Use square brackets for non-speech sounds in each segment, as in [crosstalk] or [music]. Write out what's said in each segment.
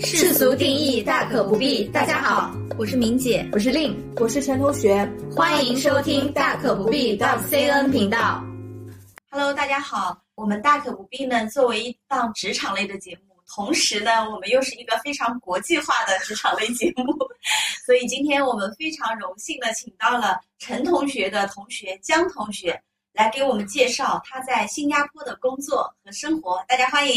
世俗定义大可不必。大家好，我是明姐，我是令，我是陈同学，欢迎收听大可不必 .cn 频道。Hello，大家好，我们大可不必呢，作为一档职场类的节目，同时呢，我们又是一个非常国际化的职场类节目，[laughs] 所以今天我们非常荣幸的请到了陈同学的同学江同学来给我们介绍他在新加坡的工作和生活，大家欢迎。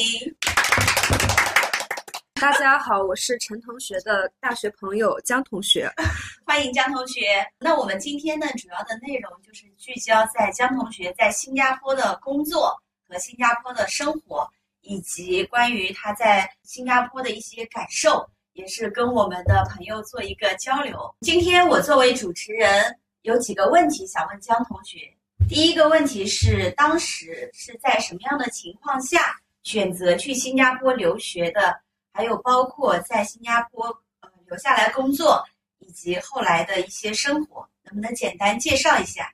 大家好，我是陈同学的大学朋友江同学，[laughs] 欢迎江同学。那我们今天呢，主要的内容就是聚焦在江同学在新加坡的工作和新加坡的生活，以及关于他在新加坡的一些感受，也是跟我们的朋友做一个交流。今天我作为主持人，有几个问题想问江同学。第一个问题是，当时是在什么样的情况下选择去新加坡留学的？还有包括在新加坡呃留下来工作，以及后来的一些生活，能不能简单介绍一下？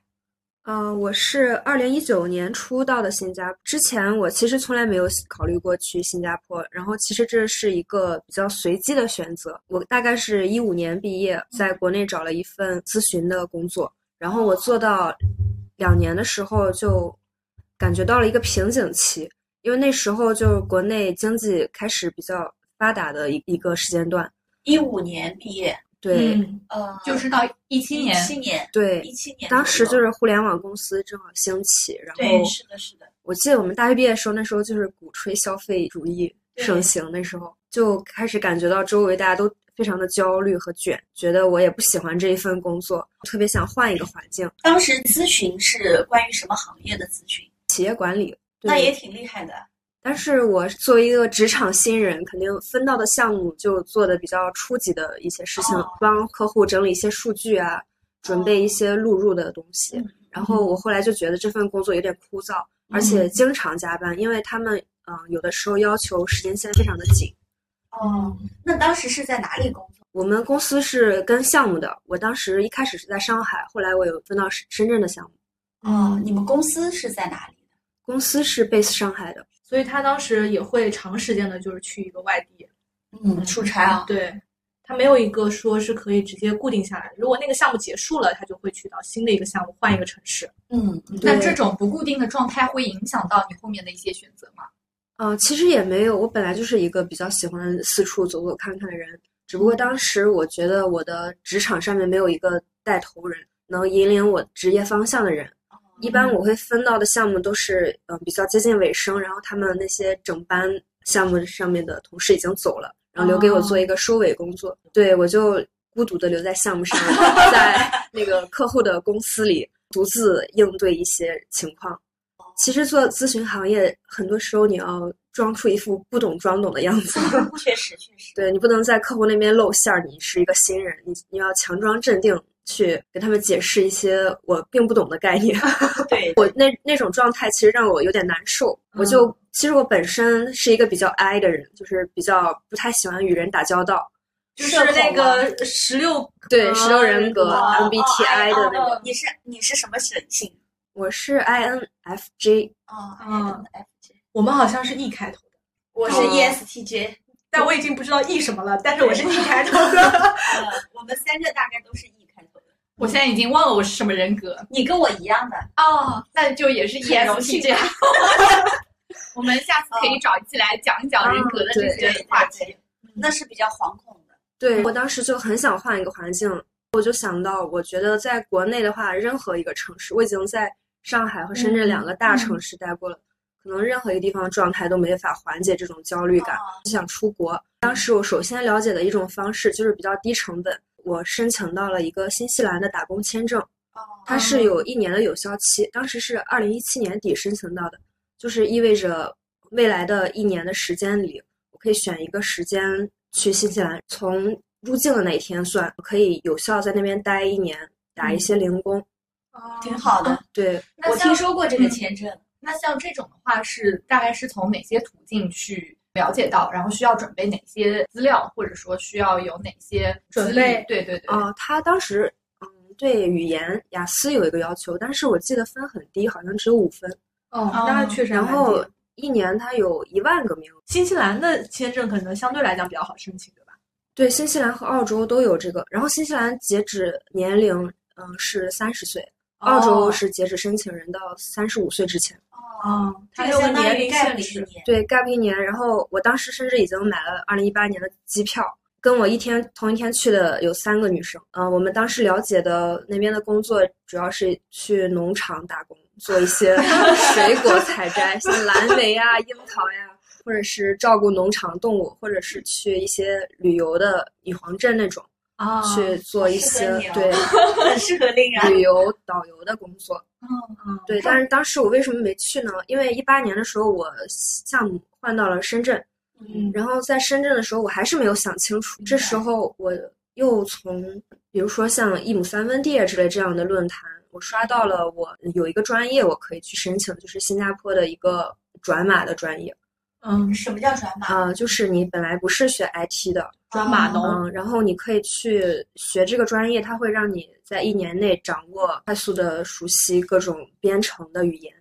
嗯，我是二零一九年初到的新加坡，之前我其实从来没有考虑过去新加坡，然后其实这是一个比较随机的选择。我大概是一五年毕业，在国内找了一份咨询的工作，然后我做到两年的时候就感觉到了一个瓶颈期，因为那时候就国内经济开始比较。发达的一一个时间段，一五年毕业，对，呃，就是到一七年，七年，对，一七年，当时就是互联网公司正好兴起，然后是的，是的，我记得我们大学毕业的时候，那时候就是鼓吹消费主义盛行，那时候就开始感觉到周围大家都非常的焦虑和卷，觉得我也不喜欢这一份工作，特别想换一个环境。当时咨询是关于什么行业的咨询？企业管理，那也挺厉害的。但是我作为一个职场新人，肯定分到的项目就做的比较初级的一些事情，帮客户整理一些数据啊，准备一些录入的东西。然后我后来就觉得这份工作有点枯燥，而且经常加班，因为他们嗯有的时候要求时间线非常的紧。哦，那当时是在哪里工作？我们公司是跟项目的，我当时一开始是在上海，后来我有分到深深圳的项目。哦，你们公司是在哪里？公司是 base 上海的。所以他当时也会长时间的，就是去一个外地，嗯，出差啊。对，他没有一个说是可以直接固定下来。如果那个项目结束了，他就会去到新的一个项目，换一个城市。嗯，那这种不固定的状态会影响到你后面的一些选择吗？啊，其实也没有。我本来就是一个比较喜欢四处走走看看的人，只不过当时我觉得我的职场上面没有一个带头人，能引领我职业方向的人。一般我会分到的项目都是，嗯，比较接近尾声，然后他们那些整班项目上面的同事已经走了，然后留给我做一个收尾工作。对我就孤独的留在项目上，[laughs] 在那个客户的公司里独自应对一些情况。其实做咨询行业，很多时候你要装出一副不懂装懂的样子。[laughs] 确实，确实。对你不能在客户那边露馅儿，你是一个新人，你你要强装镇定。去给他们解释一些我并不懂的概念，[laughs] 对我那那种状态其实让我有点难受。我就其实我本身是一个比较 I 的人，就是比较不太喜欢与人打交道，就是那个十六对十六人格 MBTI 的那个。你是你是什么神性？我是 INFJ。哦，INFJ。我们好像是 E 开头的，我是 ESTJ，但我已经不知道 E 什么了。但是我是 E 开头的。[laughs] 我们三个大概都是 E。我现在已经忘了我是什么人格，你跟我一样的哦，那就也是 [laughs] ESP 这样。[laughs] 我们下次可以找一期来讲一讲人格的这些话题，那是比较惶恐的。对我当时就很想换一个环境，我就想到，我觉得在国内的话，任何一个城市，我已经在上海和深圳两个大城市待过了，可能任何一个地方状态都没法缓解这种焦虑感，就想出国。当时我首先了解的一种方式就是比较低成本。我申请到了一个新西兰的打工签证，它是有一年的有效期，当时是二零一七年底申请到的，就是意味着未来的一年的时间里，我可以选一个时间去新西兰，从入境的那一天算，可以有效在那边待一年，打一些零工，哦，挺好的。对，我听说过这个签证。那像这种的话，是大概是从哪些途径去？了解到，然后需要准备哪些资料，或者说需要有哪些准备？对对对。啊，他当时嗯，对语言雅思有一个要求，但是我记得分很低，好像只有五分。哦，那确实。然后一年他有一万个名额。新西兰的签证可能相对来讲比较好申请，对吧？对，新西兰和澳洲都有这个。然后新西兰截止年龄，嗯，是三十岁；澳洲是截止申请人到三十五岁之前。哦，它这有个年龄 gap 限制。了一年。对，gap 一年，然后我当时甚至已经买了二零一八年的机票，跟我一天同一天去的有三个女生。嗯、我们当时了解的那边的工作主要是去农场打工，做一些 [laughs] 水果采摘，像蓝莓呀、樱桃呀，或者是照顾农场动物，或者是去一些旅游的女皇镇那种，啊，去做一些对 [laughs] 很适合令然。旅游导游的工作。嗯，对，但是当时我为什么没去呢？因为一八年的时候我项目换到了深圳，嗯然后在深圳的时候我还是没有想清楚。这时候我又从比如说像一亩三分地之类这样的论坛，我刷到了我有一个专业我可以去申请，就是新加坡的一个转码的专业。嗯，什么叫转码？啊、就是你本来不是学 IT 的，转码农，嗯，然后你可以去学这个专业，它会让你在一年内掌握快速的熟悉各种编程的语言。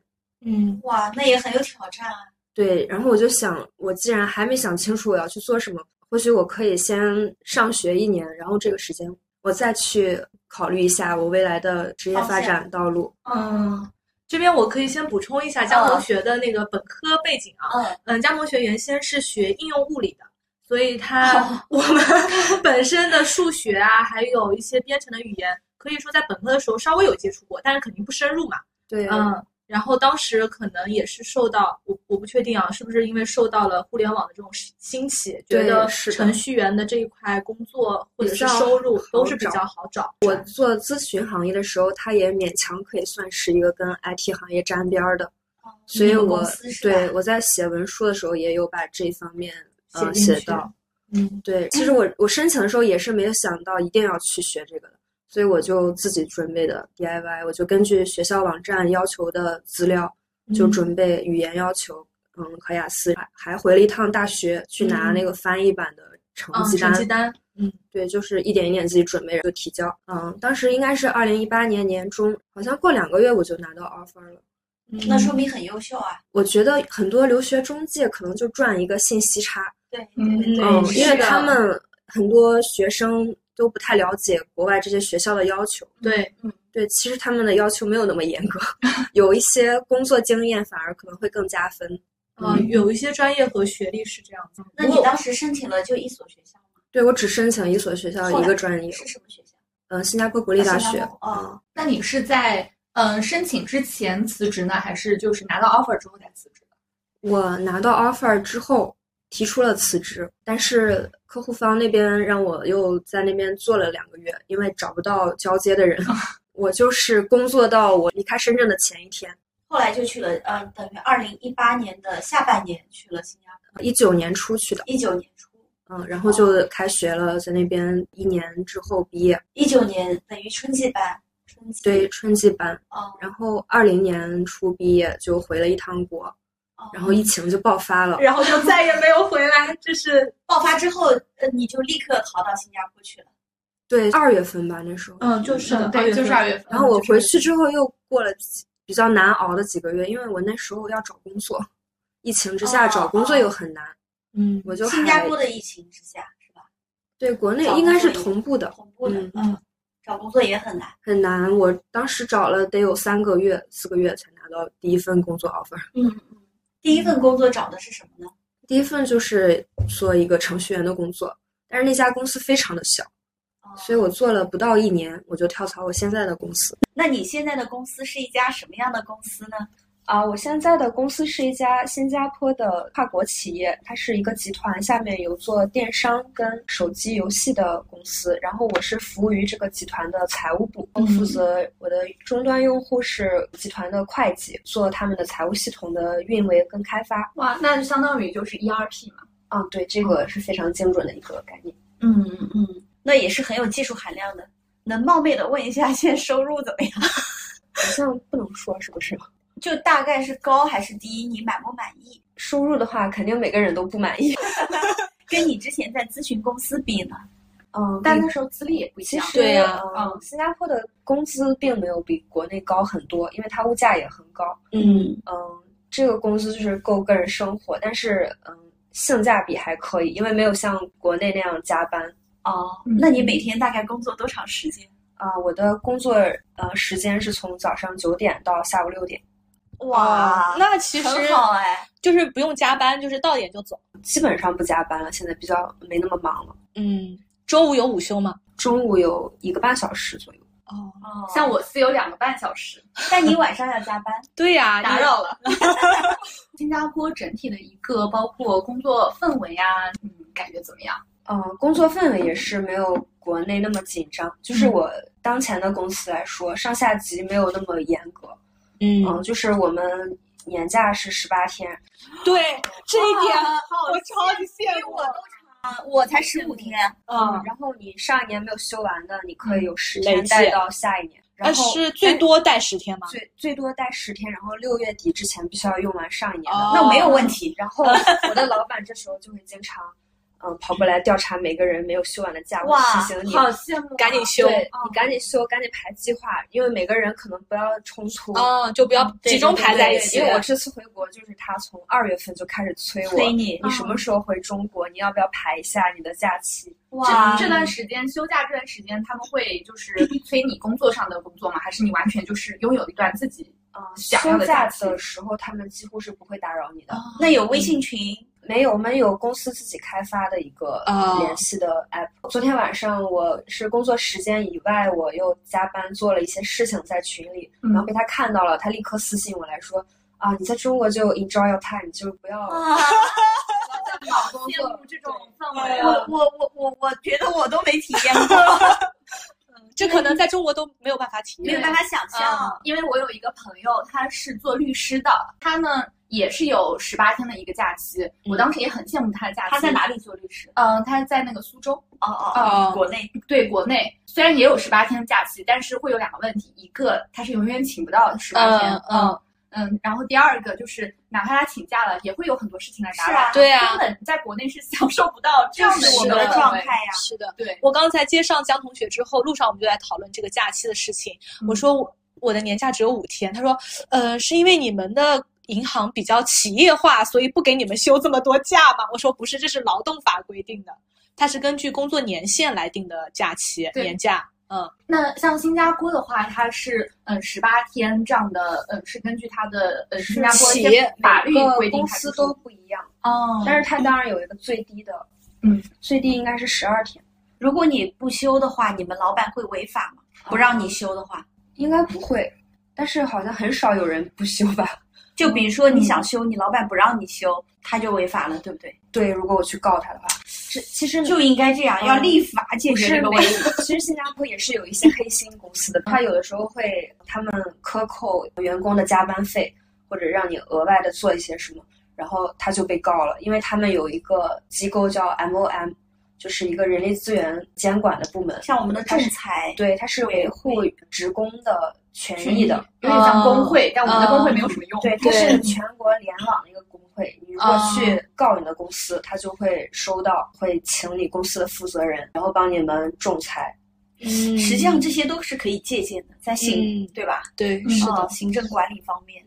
嗯哇，那也很有挑战啊。对，然后我就想，我既然还没想清楚我要去做什么，或许我可以先上学一年，然后这个时间我再去考虑一下我未来的职业发展道路。嗯，这边我可以先补充一下江同学的那个本科背景啊。嗯，嗯，江同学原先是学应用物理的，所以他、哦我们 [laughs] 本身的数学啊，还有一些编程的语言，可以说在本科的时候稍微有接触过，但是肯定不深入嘛。对，嗯，然后当时可能也是受到我我不确定啊，是不是因为受到了互联网的这种兴起，觉得程序员的这一块工作或者是收入都是比较好找。我做咨询行业的时候，它也勉强可以算是一个跟 IT 行业沾边儿的，哦所以我对我在写文书的时候也有把这方面呃写到。嗯对，其实我我申请的时候也是没有想到一定要去学这个的，所以我就自己准备的 DIY，我就根据学校网站要求的资料，就嗯准备语言要求，嗯，考雅思，还还回了一趟大学去拿嗯那个翻译版的成嗯，绩单。成绩单，嗯对，就是一点一点自己准备就提交。嗯，当时应该是二零一八年年中，好像过两个月我就拿到 offer 了。嗯，那说明很优秀啊。我觉得很多留学中介可能就赚一个信息差，对嗯对对嗯，因为他们很多学生都不太了解国外这些学校的要求。对，对，其实他们的要求没有那么严格，[laughs] 有一些工作经验反而可能会更加分。嗯，有一些专业和学历是这样子。那你当时申请了就一所学校吗？对我只申请一所学校一个专业，是什么学校？嗯，新加坡国立大学新加。坡哦，那你是在嗯、呃申请之前辞职呢，还是就是拿到 offer 之后才辞职的？我拿到 offer 之后提出了辞职，但是客户方那边让我又在那边做了两个月，因为找不到交接的人。[laughs] 我就是工作到我离开深圳的前一天，后来就去了，呃，等于二零一八年的下半年去了新加坡，一九年出去的，一九年初，嗯，然后就开学了，在那边一年之后毕业，一九年等于春季班，春季对，春季班，哦，然后二零年初毕业就回了一趟国，哦然后疫情就爆发了，然后就再也没有回来，[laughs] 就是爆发之后，呃，你就立刻逃到新加坡去了。对，二月份吧那时候，嗯，就是的，嗯对，就是二月份。然后我回去之后又过了比较难熬的几个月，因为我那时候要找工作，疫情之下哦找工作又很难，嗯，我就新加坡的疫情之下是吧？对国内应该是同步的，同步的，嗯嗯，找工作也很难。很难。我当时找了得有三个月、四个月才拿到第一份工作 offer。嗯嗯，第一份工作找的是什么呢？第一份就是做一个程序员的工作，但是那家公司非常的小，哦所以我做了不到一年，我就跳槽我现在的公司。那你现在的公司是一家什么样的公司呢？啊，我现在的公司是一家新加坡的跨国企业，它是一个集团，下面有做电商跟手机游戏的公司。然后我是服务于这个集团的财务部，我负责我的终端用户是集团的会计，做他们的财务系统的运维跟开发。哇，那就相当于就是 ERP 嘛。啊，对，这个是非常精准的一个概念。嗯嗯嗯，那也是很有技术含量的。能冒昧的问一下，现在收入怎么样？[laughs] 好像不能说是不是？就大概是高还是低？你满不满意？收入的话，肯定每个人都不满意。[laughs] 跟你之前在咨询公司比呢？[laughs] 嗯，但那时候资历也不一样。对呀嗯，新加坡的工资并没有比国内高很多，因为它物价也很高。嗯嗯，这个工资就是够个人生活，但是嗯，性价比还可以，因为没有像国内那样加班。哦，嗯那你每天大概工作多长时间？啊、我的工作呃时间是从早上九点到下午六点，哇，那其实很好哎。就是不用加班，就是到点就走。基本上不加班了，现在比较没那么忙了。嗯，中午有午休吗？中午有一个半小时左右。哦，哦，像我司有两个半小时，[laughs] 但你晚上要加班，[laughs] 对呀、打扰了。[laughs] 新加坡整体的一个包括工作氛围呀，嗯，感觉怎么样？嗯、工作氛围也是没有国内那么紧张。就是嗯我当前的公司来说，上下级没有那么严格。嗯嗯，就是我们年假是十八天，对这一点我我超级羡慕。啊，我才十五天，嗯，然后你上一年没有休完的，你可以有十天带到下一年。然但后是最多带十天吗？最最多带十天，然后六月底之前必须要用完上一年的。哦那没有问题。然后 [laughs] 我的老板这时候就会经常，嗯，跑过来调查每个人没有休完的假，我提醒你，好羡慕啊赶紧休对你赶紧休，赶紧排计划，因为每个人可能不要冲突。哦，就不要集中排在一起。因为我这次回国，就是他从二月份就开始催我，催你你什么时候回中国？你要不要排一下你的假期？哇，这这段时间休假这段时间，他们会就是 [laughs] 催你工作上的工作吗？还是你完全就是拥有一段自己嗯，想休假的假期的时候，他们几乎是不会打扰你的。那有微信群，没有，我们有公司自己开发的一个哦联系的 app。昨天晚上我是工作时间以外，我又加班做了一些事情在群里，嗯然后被他看到了，他立刻私信我来说。啊，你在中国就 enjoy your time，你就不要啊，好工作这种氛围我啊。我我我我觉得我都没体验过，[laughs] [laughs] 这可能在中国都没有办法体验。没有办法想象。因为我有一个朋友，他是做律师的，他呢也是有十八天的一个假期，我当时也很羡慕他的假期。他在哪？里做律师？嗯，他在那个苏州，哦哦哦国内对国内虽然也有十八天的假期，但是会有两个问题，一个他是永远请不到十八天，嗯嗯嗯，然后第二个就是哪怕他请假了，也会有很多事情来打扰，是啊对啊根本在国内是享受不到 [laughs] 这样的一个是我们的状态呀。是的，对，我刚才接上江同学之后，路上我们就在讨论这个假期的事情。嗯我说我我的年假只有五天，他说，呃，是因为你们的银行比较企业化，所以不给你们休这么多假吗？我说不是，这是劳动法规定的，它是根据工作年限来定的假期年假。嗯，那像新加坡的话，它是嗯十八天这样的，嗯是根据它的呃新加坡一些企业法律规定公司都不一样，哦，但是它当然有一个最低的，嗯，最低应该是十二天，如果你不休的话，你们老板会违法吗？不让你休的话，应该不会，但是好像很少有人不休吧？就比如说你想休，你老板不让你休，他就违法了，对不对？对，如果我去告他的话，是其实就应该这样，嗯要立法解决这个问题。其实新加坡也是有一些黑心公司的，他有的时候会他们克扣员工的加班费，或者让你额外的做一些什么，然后他就被告了，因为他们有一个机构叫 MOM，就是一个人力资源监管的部门，像我们的仲裁，对，它是维护职工的权益的。有点像工会，但我们的工会没有什么用。对，它是全国联网的一个工会。你如果哦去告你的公司，他就会收到，会请你公司的负责人，然后帮你们仲裁。嗯实际上这些都是可以借鉴的，在行、嗯对吧？对，嗯是的。呃行政管理方面，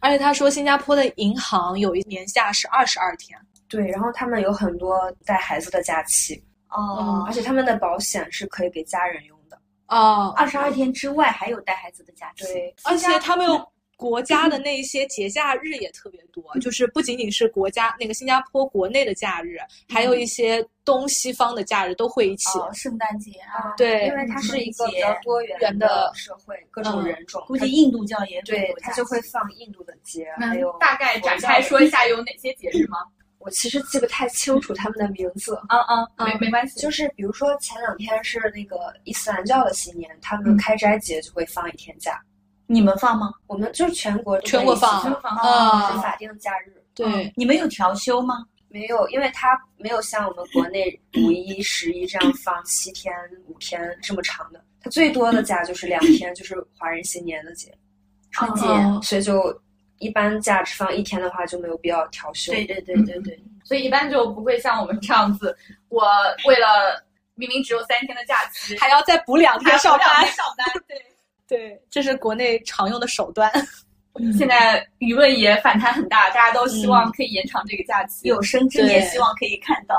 而且他说，新加坡的银行有一年假是二十二天。对，然后他们有很多带孩子的假期，哦而且他们的保险是可以给家人用的。哦，二十二天之外还有带孩子的假期。对，而且他们有国家的那些节假日也特别多，就是不仅仅是国家那个新加坡国内的假日，还有一些东西方的假日都会一起。哦，圣诞节啊，对因为它是一个比较多元的的社会，各种嗯人种，估计印度教也对有它就会放印度的节，还有大概展开说一下有哪些节日吗？我其实记不太清楚他们的名字。嗯嗯，嗯没没关系，就是比如说前两天是那个伊斯兰教的新年，他们嗯开斋节就会放一天假。你们放吗？我们就是全国全国放啊是法定假日。对，你们有调休吗？没有，因为它没有像我们国内五一、十一这样放七天、五天这么长的，它最多的假就是两天，就是华人新年的节，春节。哦所以就一般假只放一天的话就没有必要调休。对对对对对，所以一般就不会像我们这样子，我为了明明只有三天的假期，[laughs] 还要再补两天上班。上班，对。[laughs] 对，这是国内常用的手段。[laughs] 现在舆论也反弹很大，大家都希望可以延长这个假期。有生之年对希望可以看到。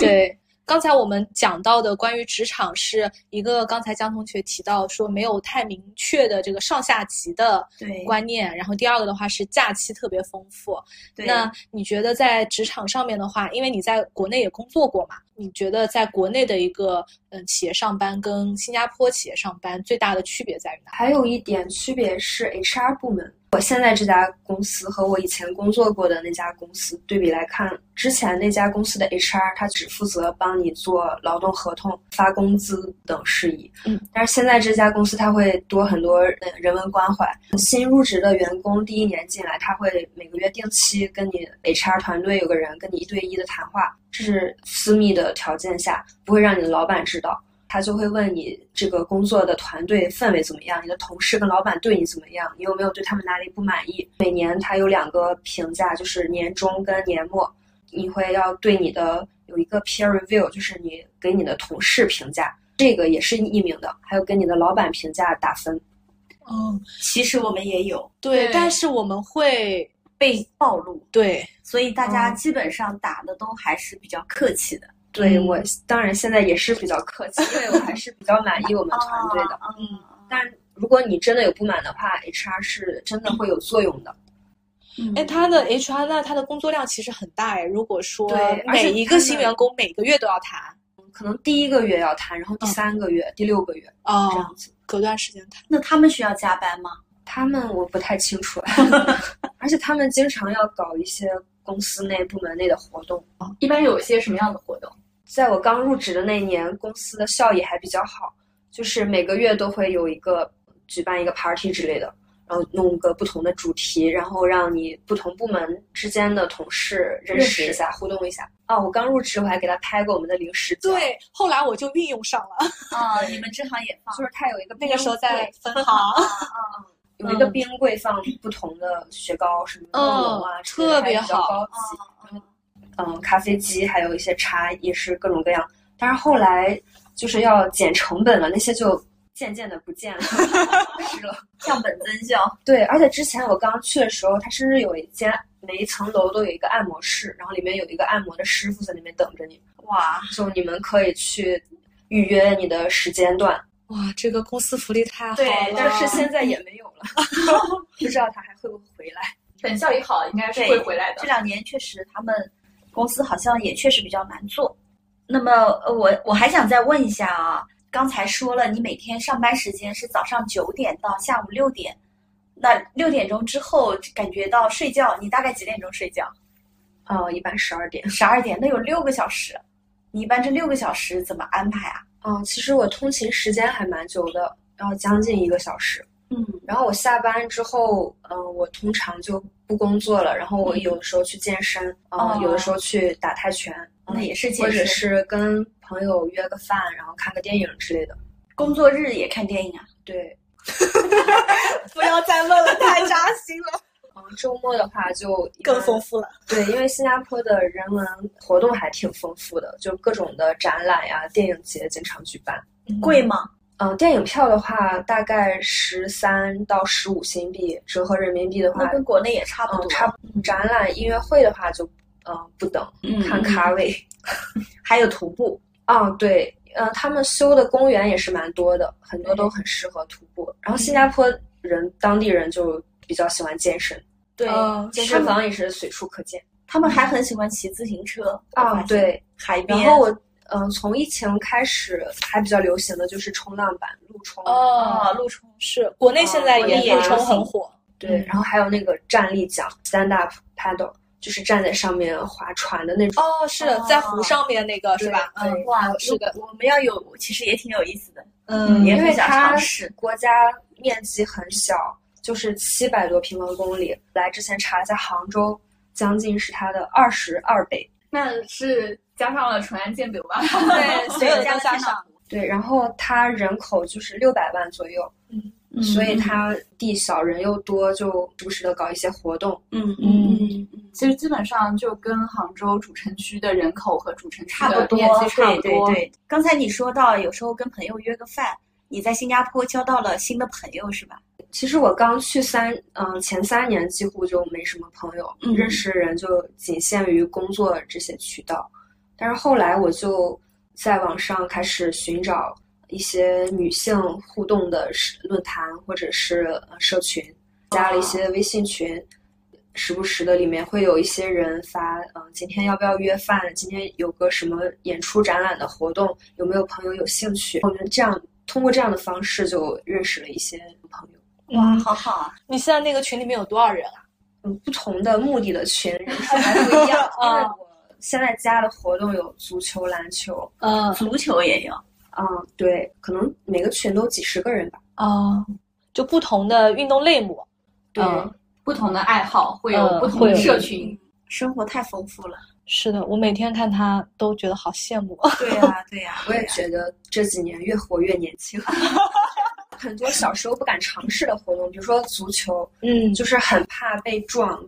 对，刚才我们讲到的关于职场是一个，刚才江同学提到说没有太明确的这个上下级的观念，然后第二个的话是假期特别丰富。对，那你觉得在职场上面的话，因为你在国内也工作过嘛，你觉得在国内的一个嗯企业上班跟新加坡企业上班最大的区别在于哪？还有一点区别是 HR 部门。我现在这家公司和我以前工作过的那家公司对比来看，之前那家公司的 HR 他只负责帮你做劳动合同、发工资等事宜，嗯，但是现在这家公司他会多很多呃人文关怀。新入职的员工第一年进来，他会每个月定期跟你 HR 团队有个人跟你一对一的谈话，这是私密的条件下，不会让你的老板知道。他就会问你这个工作的团队氛围怎么样，你的同事跟老板对你怎么样，你有没有对他们哪里不满意？每年他有两个评价，就是年终跟年末，你会要对你的有一个 peer review，就是你给你的同事评价，这个也是匿名的，还有跟你的老板评价打分。嗯，其实我们也有对，对但是我们会被暴露，对所以大家嗯基本上打的都还是比较客气的。对、嗯我当然现在也是比较客气，因为我还是比较满意我们团队的。[laughs] 啊嗯，但如果你真的有不满的话，HR 是真的会有作用的。嗯哎，他的 HR 那他的工作量其实很大哎。如果说对而且每一个新员工每个月都要谈，可能第一个月要谈，然后第三个月、第六个月这哦样，子。隔段时间谈。那他们需要加班吗？他们我不太清楚，[laughs] 而且他们经常要搞一些公司内部门内的活动。一般有一些什么样的活动？在我刚入职的那年，公司的效益还比较好，就是每个月都会有一个举办一个 party 之类的，然后弄个不同的主题，然后让你不同部门之间的同事认识一下、互动一下。啊，我刚入职，我还给他拍过我们的零食，对，后来我就运用上了。[laughs] 啊，你们支行也放 [laughs] 就是他有一个那个时候在分分行，[laughs] 有一个冰柜放不同的雪糕，什么嗯梦龙啊，特别好高级。嗯嗯，咖啡机还有一些茶也是各种各样。但是后来就是要减成本了，那些就渐渐的不见了，是了。降本增效。对，而且之前我刚去的时候，它甚至有一间每一层楼都有一个按摩室，然后里面有一个按摩的师傅在那边等着你，哇，就你们可以去预约你的时间段。哇，这个公司福利太好了。对但是现在也没有了，[laughs] 不知道他还会不会回来。等效益好，应该是会回来的这。两年确实他们公司好像也确实比较难做。那么呃我我还想再问一下啊，刚才说了你每天上班时间是早上九点到下午六点，那六点钟之后感觉到睡觉，你大概几点钟睡觉？哦，一般十二点。十二点，那有六个小时，你一般这六个小时怎么安排啊？嗯，其实我通勤时间还蛮久的，要将近一个小时。嗯然后我下班之后，嗯、我通常就不工作了，然后我有的时候去健身，嗯、哦有的时候去打泰拳，嗯那也是或者。是跟朋友约个饭，然后看个电影之类的。工作日也看电影啊？对，[laughs] 不要再问了，太扎心了，[laughs] 嗯，周末的话就更丰富了。对，因为新加坡的人文活动还挺丰富的，就各种的展览呀、电影节经常举办。贵吗？嗯、电影票的话大概十三到十五新币，折合人民币的话那，跟国内也差不嗯，多。差不多。展览、音乐会的话就，嗯、不等，嗯看咖位。[laughs] 还有徒步。啊，对，呃，他们修的公园也是蛮多的，很多都很适合徒步。然后新加坡人、当地人就比较喜欢健身，对，嗯健身房也是随处可见。他们还很喜欢骑自行车。啊，对。海边。然后我，嗯、从疫情开始还比较流行的就是冲浪板、陆冲。啊，哦，陆冲是国内现在也陆冲很火。对，然后还有那个站立桨 （stand up paddle），就是站在上面划船的那种。哦，是的，在湖上面那个是吧？嗯，哇，是的，我们要有，其实也挺有意思的。嗯也很想因为它尝试国家面积很小，就是七百多平方公里。来之前查了一下，杭州将近是它的二十二倍。那是加上了淳安建北吧？[laughs] 对，[laughs] 所有的加了都加上。对，然后它人口就是六百万左右，嗯所以它地小人又多，就时不时的搞一些活动。嗯嗯其实基本上就跟杭州主城区的人口和主城区差不多面积，差不多。对对对。刚才你说到有时候跟朋友约个饭，你在新加坡交到了新的朋友是吧？其实我刚去三，嗯、前三年几乎就没什么朋友，嗯认识的人就仅限于工作这些渠道。但是后来我就在网上开始寻找一些女性互动的是论坛或者是呃社群，加了一些微信群，时不时的里面会有一些人发，嗯、今天要不要约饭？今天有个什么演出展览的活动，有没有朋友有兴趣？我们这样通过这样的方式就认识了一些朋友。哇，好好啊！你现在那个群里面有多少人啊？嗯，不同的目的的群人数还不一样，[laughs] 因为我现在加的活动有足球、篮球，嗯足球也有，嗯，对，可能每个群都几十个人吧。哦，就不同的运动类目。对，嗯不同的爱好会有嗯不同的社群。生活太丰富了。是的，我每天看他都觉得好羡慕。对呀、[laughs] 对呀、我也觉得这几年越活越年轻。[laughs] 很多小时候不敢尝试的活动，比如说足球，嗯就是很怕被撞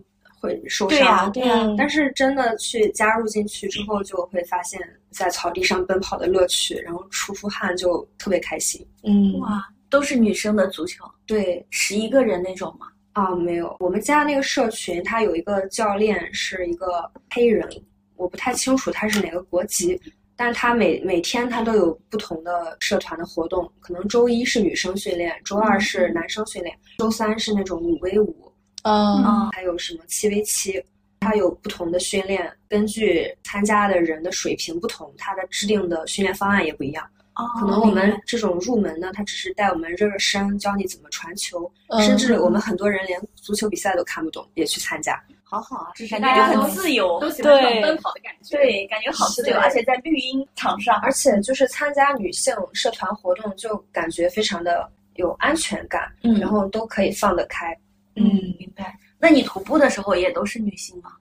会受对呀、伤。对呀、嗯但是真的去加入进去之后，就会发现，在草地上奔跑的乐趣，然后出出汗就特别开心。嗯，哇，都是女生的足球，对十一个人那种吗？啊，没有，我们家那个社群，他有一个教练是一个黑人，我不太清楚他是哪个国籍，但是他每每天他都有不同的社团的活动，可能周一是女生训练，周二是男生训练，周三是那种五 v 五，嗯。嗯。还有什么七 v 七，它有不同的训练，根据参加的人的水平不同，它的制定的训练方案也不一样。哦，可能我们这种入门呢，它只是带我们热热身，教你怎么传球，嗯。甚至我们很多人连足球比赛都看不懂，也去参加。好好啊，就是感觉就大家都很自由，都喜欢这种对。奔跑的感觉。对，感觉好自由，而且在绿茵场上，而且就是参加女性社团活动，就感觉非常的有安全感，嗯。然后都可以放得开。嗯，明白。那你徒步的时候也都是女性吗？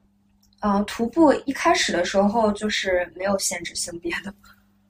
嗯、徒步一开始的时候就是没有限制性别的，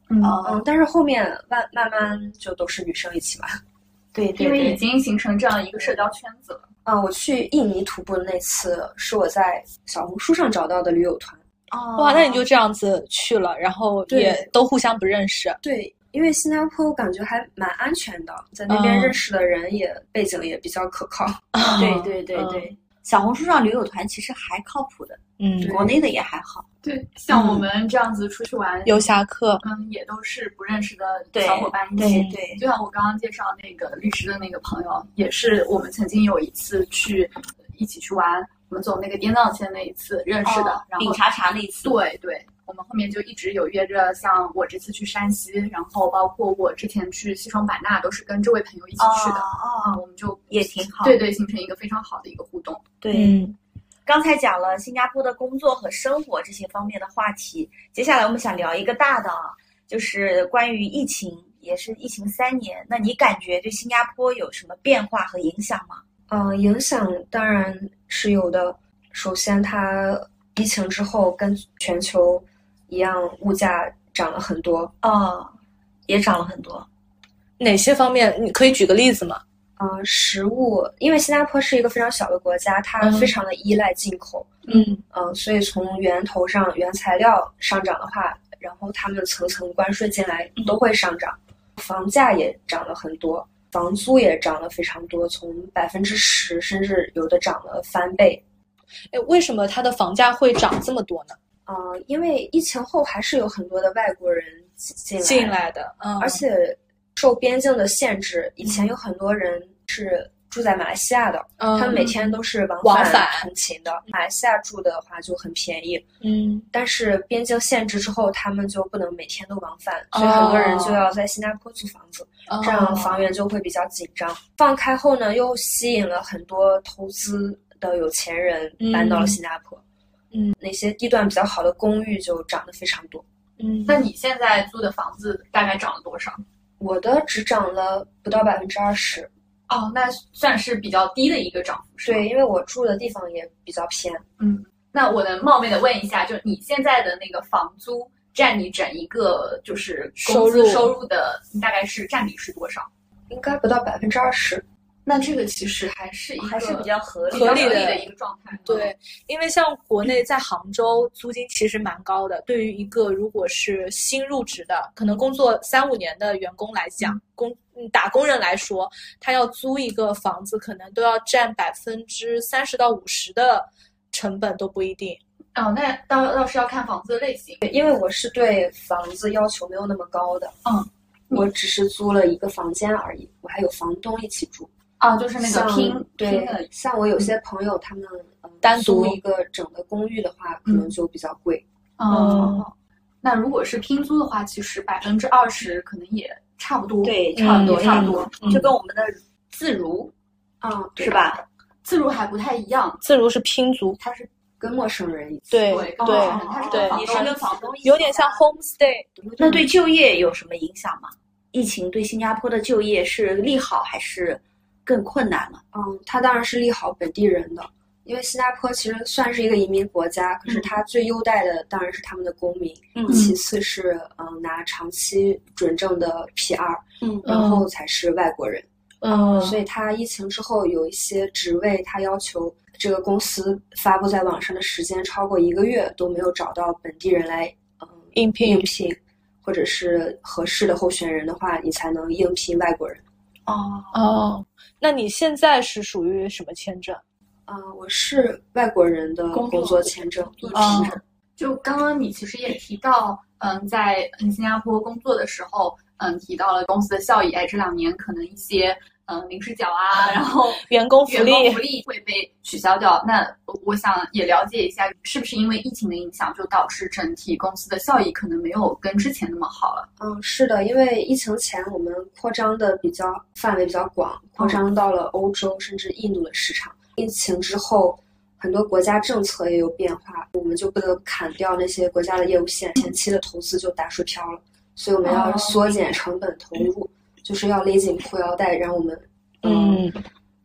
嗯，哦嗯，但是后面慢慢慢就都是女生一起玩。[laughs] 对对因为已，经形成这样一个社交圈子了。啊、我去印尼徒步的那次是我在小红书上找到的驴友团。哦，哇，那你就这样子去了，然后也都互相不认识。对，因为新加坡我感觉还蛮安全的，在那边嗯认识的人也、背景也比较可靠。[laughs] 对对对对，小红书上旅友团其实还靠谱的，嗯，国内的也还好。对，像我们这样子出去玩，游侠客，嗯，也都是不认识的小伙伴一起。对，就像我刚刚介绍那个律师的那个朋友，也是我们曾经有一次去一起去玩，我们走那个滇藏线那一次认识的，哦然后饼茶茶那一次，对对，我们后面就一直有约着，像我这次去山西，然后包括我之前去西双版纳，都是跟这位朋友一起去的。哦啊，我们就也挺好对对，形成一个非常好的一个互动。对。嗯刚才讲了新加坡的工作和生活这些方面的话题，接下来我们想聊一个大的啊，就是关于疫情，也是疫情三年，那你感觉对新加坡有什么变化和影响吗？嗯、影响当然是有的。首先，它疫情之后跟全球一样，物价涨了很多。哦，也涨了很多。哪些方面？你可以举个例子吗？啊、食物，因为新加坡是一个非常小的国家，它嗯非常的依赖进口。嗯嗯，所以从源头上原材料上涨的话，然后他们层层关税进来都会上涨，房价也涨了很多，房租也涨了非常多，从百分之十甚至有的涨了翻倍。哎，为什么它的房价会涨这么多呢？呃，因为疫情后还是有很多的外国人进来，进来的，嗯，而且受边境的限制，以前有很多人是住在马来西亚的，嗯他们每天都是往返往返通勤的。马来西亚住的话就很便宜，嗯但是边境限制之后，他们就不能每天都往返，哦所以很多人就要在新加坡租房子，哦这样房源就会比较紧张。放开后呢，又吸引了很多投资的有钱人搬到了新加坡。嗯，那些地段比较好的公寓就涨得非常多。嗯，那你现在租的房子大概涨了多少？我的只涨了不到百分之二十，哦，那算是比较低的一个涨幅？对，因为我住的地方也比较偏。嗯，那我能冒昧的问一下，就你现在的那个房租占你整一个就是工资收入收入的大概是占比是多少？应该不到百分之二十。那这个其实还是一个还是比较合理合理的的一个状态。对，因为像国内在杭州租金其实蛮高的，对于一个如果是新入职的，可能工作三五年的员工来讲，工嗯打工人来说，他要租一个房子，可能都要占百分之三十到五十的成本都不一定。哦，那倒倒是要看房子的类型。对，因为我是对房子要求没有那么高的，嗯，我只是租了一个房间而已，我还有房东一起住。哦，就是那个拼拼对，像我有些朋友他们嗯单独一个整个公寓的话，可能就比较贵。哦，那如果是拼租的话，其实百分之二十可能也差不多。对，差不多，嗯差不多。嗯就跟我们的自如啊，对是？吧？自如还不太一样，自如是拼租，它是跟陌生人一起。对跟房东你是跟房东一起有点像 homestay。那对就业有什么影响吗？疫情对新加坡的就业是利好还是更困难了？嗯，它当然是利好本地人的，因为新加坡其实算是一个移民国家，可是它最优待的当然是他们的公民，嗯其次是嗯拿长期准证的 PR，嗯然后才是外国人。嗯，所以它疫情之后有一些职位，它要求这个公司发布在网上的时间超过一个月都没有找到本地人来嗯应聘应聘，或者是合适的候选人的话，你才能应聘外国人。哦。哦，那你现在是属于什么签证？啊，我是外国人的工作签证，一哦批就刚刚你其实也提到，嗯，在嗯新加坡工作的时候，嗯，提到了公司的效益，哎，这两年可能一些嗯零食角啊，然后 [laughs] 员工福利工福利会被取消掉。那我我想也了解一下，是不是因为疫情的影响，就导致整体公司的效益可能没有跟之前那么好了？嗯，是的，因为疫情前我们扩张的比较范围比较广，扩张到了欧洲甚至印度的市场。疫情之后，很多国家政策也有变化，我们就不得不砍掉那些国家的业务线，前期的投资就打水漂了。所以我们要哦缩减成本投入，就是要勒紧裤腰带，让我们嗯，